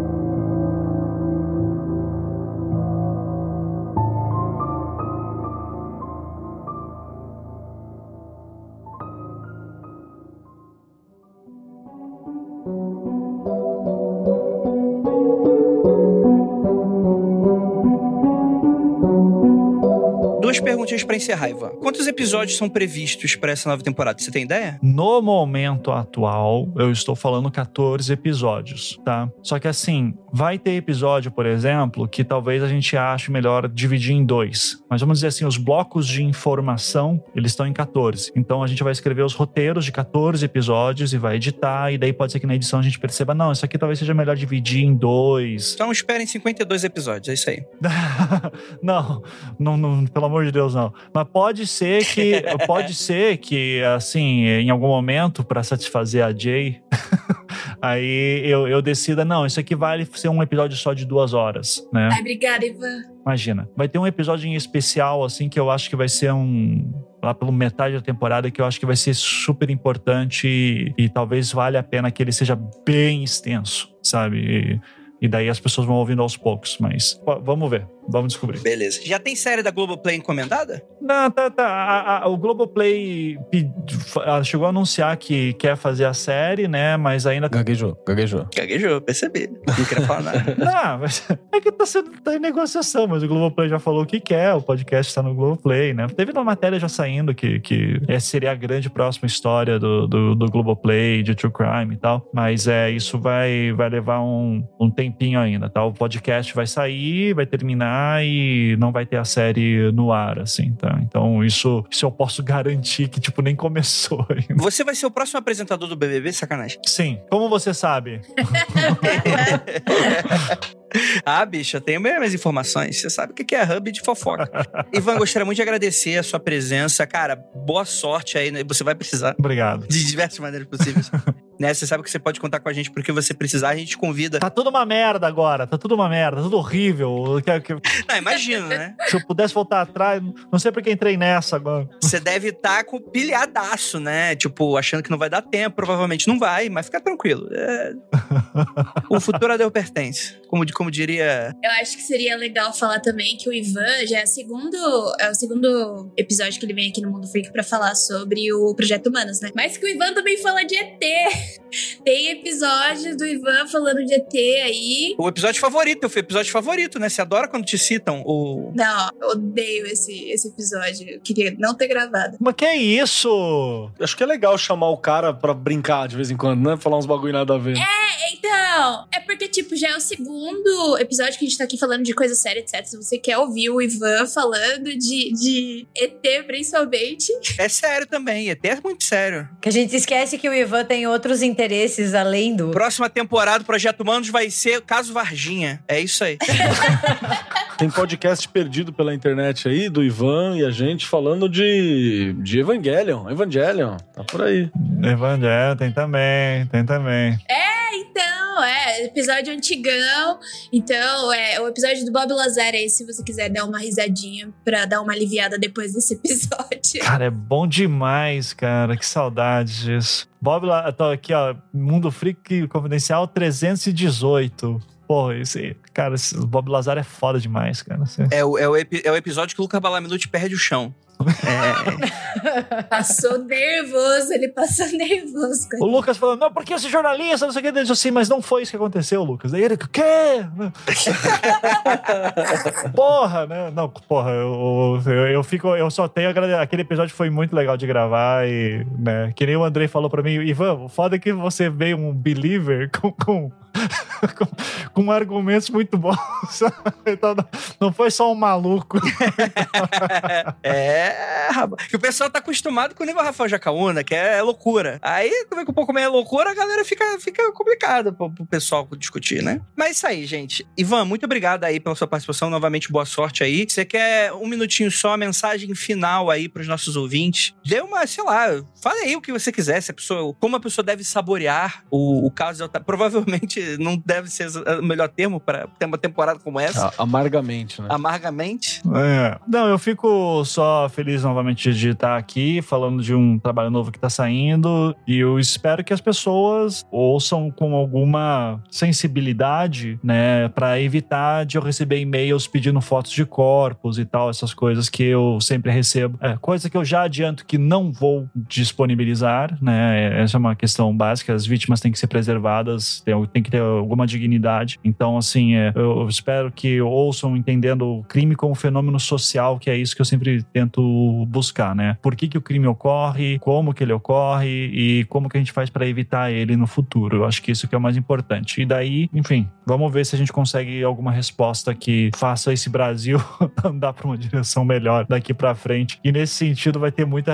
perguntinhas pra encerrar, Ivan. Quantos episódios são previstos pra essa nova temporada? Você tem ideia? No momento atual, eu estou falando 14 episódios, tá? Só que assim, vai ter episódio, por exemplo, que talvez a gente ache melhor dividir em dois. Mas vamos dizer assim, os blocos de informação, eles estão em 14. Então a gente vai escrever os roteiros de 14 episódios e vai editar, e daí pode ser que na edição a gente perceba, não, isso aqui talvez seja melhor dividir em dois. Então esperem 52 episódios, é isso aí. não, não, não, pelo amor de Deus, não. Mas pode ser que, pode ser que, assim, em algum momento, para satisfazer a Jay, aí eu, eu decida, não, isso aqui vale ser um episódio só de duas horas, né? Ai, obrigada, Ivan. Imagina. Vai ter um episódio em especial, assim, que eu acho que vai ser um. Lá pelo metade da temporada, que eu acho que vai ser super importante e, e talvez valha a pena que ele seja bem extenso, sabe? E, e daí as pessoas vão ouvindo aos poucos, mas vamos ver, vamos descobrir. Beleza. Já tem série da Globoplay encomendada? Não, tá, tá. A, a, o Globoplay pe- f- chegou a anunciar que quer fazer a série, né? Mas ainda. Gaguejou, gaguejou. Gaguejou, percebi. Não queria falar nada. Não, mas é que tá, sendo, tá em negociação, mas o Globoplay já falou o que quer, o podcast tá no Globoplay, né? Teve uma matéria já saindo que, que essa seria a grande próxima história do, do, do Globoplay, de True Crime e tal, mas é, isso vai, vai levar um, um tempinho ainda, tá? O podcast vai sair, vai terminar e não vai ter a série no ar, assim, tá? Então isso, isso eu posso garantir que, tipo, nem começou ainda. Você vai ser o próximo apresentador do BBB? Sacanagem. Sim, como você sabe? ah, bicho, eu tenho minhas informações. Você sabe o que é hub de fofoca. Ivan, gostaria muito de agradecer a sua presença. Cara, boa sorte aí. né? Você vai precisar Obrigado. de diversas maneiras possíveis. Né? Você sabe que você pode contar com a gente porque você precisar. A gente te convida. Tá tudo uma merda agora, tá tudo uma merda, tá tudo horrível. Não, imagina, né? Se eu pudesse voltar atrás, não sei porque entrei nessa agora. Você deve estar com pilhadaço, né? Tipo, achando que não vai dar tempo. Provavelmente não vai, mas fica tranquilo. É... O futuro a Deus pertence. Como, como diria. Eu acho que seria legal falar também que o Ivan já é, o segundo, é o segundo episódio que ele vem aqui no Mundo Freak pra falar sobre o Projeto Humanos, né? Mas que o Ivan também fala de ET. Tem episódios do Ivan falando de ET aí. O episódio favorito, o episódio favorito, né? Você adora quando te citam o. Não, eu odeio esse, esse episódio. Eu queria não ter gravado. Mas que é isso? Acho que é legal chamar o cara pra brincar de vez em quando, né? Falar uns bagulho nada a ver. Então, é porque, tipo, já é o segundo episódio que a gente tá aqui falando de coisa séria, etc. Se você quer ouvir o Ivan falando de, de ET, principalmente. É sério também, ET é muito sério. Que a gente esquece que o Ivan tem outros interesses além do. Próxima temporada do Projeto Humanos vai ser Caso Varginha. É isso aí. Tem podcast perdido pela internet aí, do Ivan e a gente falando de, de Evangelion. Evangelion, tá por aí. Evangelho, tem também, tem também. É, é, episódio antigão. Então, é o episódio do Bob Lazar aí, se você quiser dar uma risadinha pra dar uma aliviada depois desse episódio. Cara, é bom demais, cara. Que saudade disso. Bob, lá, tô aqui, ó. Mundo Freak Confidencial 318. Porra, isso aí. Cara, esse Bob Lazar é foda demais, cara. É o, é o, é o episódio que o Luca Balaminuti perde o chão. É, Passou nervoso, ele passou nervoso. O Lucas falando, não, porque esse jornalista, não sei o que, ele disse assim, mas não foi isso que aconteceu, Lucas. Daí ele, o quê? porra, né? Não, porra, eu, eu, eu fico, eu só tenho agrade- Aquele episódio foi muito legal de gravar e, né, que nem o Andrei falou pra mim, Ivan, o foda é que você veio um believer com, com, com, com argumentos muito bons? Então, não, não foi só um maluco. é, rapaz. Que o pessoal tá acostumado com o nível Rafael Jacaúna, que é, loucura. Aí, como é que um pouco meio é loucura, a galera fica, fica complicado pro, pro pessoal discutir, né? Mas é isso aí, gente. Ivan, muito obrigado aí pela sua participação. Novamente, boa sorte aí. Você quer um minutinho só, a mensagem final aí pros nossos ouvintes? Dê uma, sei lá, fale aí o que você quiser. Se a pessoa, como a pessoa deve saborear o, o caso. Provavelmente não deve ser o melhor termo para ter uma temporada como essa. Ah, amargamente, né? Amargamente. É. Não, eu fico só feliz feliz novamente de estar aqui falando de um trabalho novo que está saindo e eu espero que as pessoas ouçam com alguma sensibilidade, né, para evitar de eu receber e-mails pedindo fotos de corpos e tal, essas coisas que eu sempre recebo. É, coisa que eu já adianto que não vou disponibilizar, né? Essa é uma questão básica. As vítimas têm que ser preservadas, tem, tem que ter alguma dignidade. Então, assim, é, eu espero que ouçam entendendo o crime como fenômeno social, que é isso que eu sempre tento buscar, né? Por que, que o crime ocorre, como que ele ocorre e como que a gente faz para evitar ele no futuro. Eu acho que isso que é o mais importante. E daí, enfim, vamos ver se a gente consegue alguma resposta que faça esse Brasil andar para uma direção melhor daqui para frente. E nesse sentido vai ter muita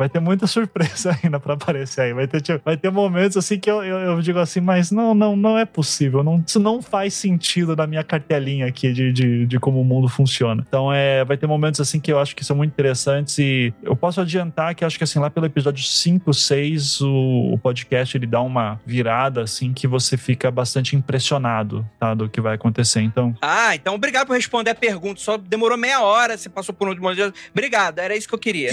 vai ter muita surpresa ainda para aparecer aí. Vai ter, tipo, vai ter momentos assim que eu, eu, eu, digo assim, mas não, não, não é possível. Não, isso não faz sentido na minha cartelinha aqui de, de, de, como o mundo funciona. Então, é, vai ter momentos assim que eu acho que são muito interessantes e eu posso adiantar que acho que assim, lá pelo episódio 5, 6, o, o podcast ele dá uma virada assim que você fica bastante impressionado, tá, do que vai acontecer. Então. Ah, então obrigado por responder a pergunta. Só demorou meia hora, você passou por um monte de Obrigado, era isso que eu queria.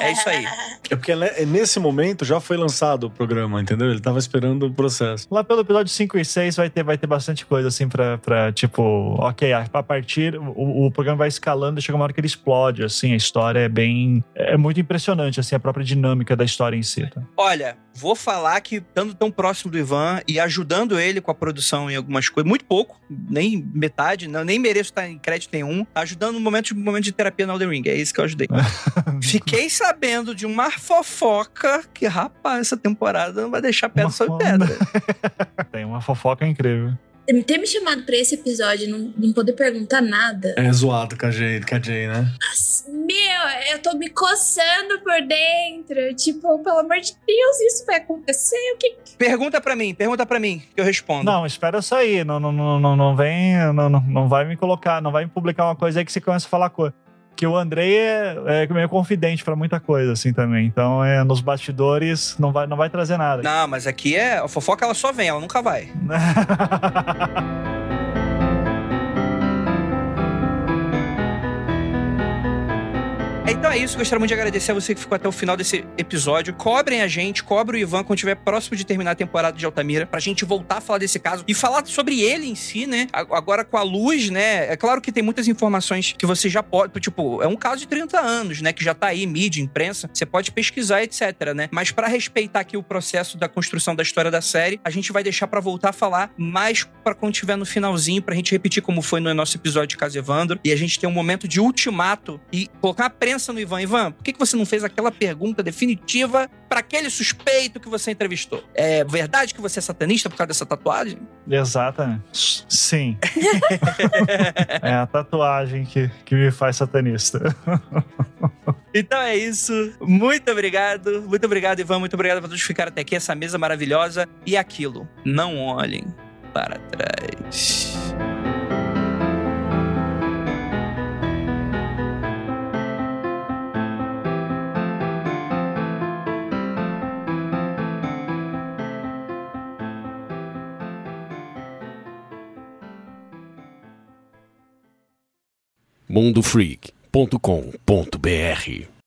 É isso aí. É porque né, nesse momento já foi lançado o programa, entendeu? Ele tava esperando o processo. Lá pelo episódio 5 e 6 vai ter, vai ter bastante coisa assim pra, pra tipo, ok, a partir, o, o programa vai escalando e chega uma hora que ele explode, assim, a história é bem, é muito impressionante, assim, a própria dinâmica da história em si. Tá? Olha, vou falar que estando tão próximo do Ivan e ajudando ele com a produção em algumas coisas, muito pouco, nem metade, não, nem mereço estar em crédito nenhum, ajudando no momento, no momento de terapia no Elden Ring, é isso que eu ajudei. Fiquei sabendo de uma fofoca que, rapaz, essa temporada não vai deixar pedra sobre pedra. Tem uma fofoca incrível ter me chamado pra esse episódio e não, não poder perguntar nada. É zoado com a Jay, com a Jay né? Nossa, meu, eu tô me coçando por dentro. Tipo, pelo amor de Deus, isso vai acontecer? O que. Pergunta pra mim, pergunta pra mim, que eu respondo. Não, espera eu sair. Não, não, não, não, não vem. Não, não, não vai me colocar, não vai me publicar uma coisa aí que você começa a falar coisa que o Andrei é, é meio confidente para muita coisa, assim, também. Então, é, nos bastidores, não vai, não vai trazer nada. Não, mas aqui é. A fofoca ela só vem, ela nunca vai. Então é isso, gostaria muito de agradecer a você que ficou até o final desse episódio. Cobrem a gente, cobre o Ivan quando estiver próximo de terminar a temporada de Altamira, pra gente voltar a falar desse caso e falar sobre ele em si, né? Agora com a luz, né? É claro que tem muitas informações que você já pode, tipo, é um caso de 30 anos, né? Que já tá aí, mídia, imprensa, você pode pesquisar, etc, né? Mas para respeitar aqui o processo da construção da história da série, a gente vai deixar para voltar a falar mais para quando tiver no finalzinho, pra gente repetir como foi no nosso episódio de Caso Evandro e a gente ter um momento de ultimato e colocar a prensa pensa no Ivan. Ivan, por que, que você não fez aquela pergunta definitiva para aquele suspeito que você entrevistou? É verdade que você é satanista por causa dessa tatuagem? Exatamente. Sim. é a tatuagem que, que me faz satanista. Então é isso. Muito obrigado. Muito obrigado, Ivan. Muito obrigado por todos ficarem até aqui. Essa mesa maravilhosa. E aquilo. Não olhem para trás. mundofreak.com.br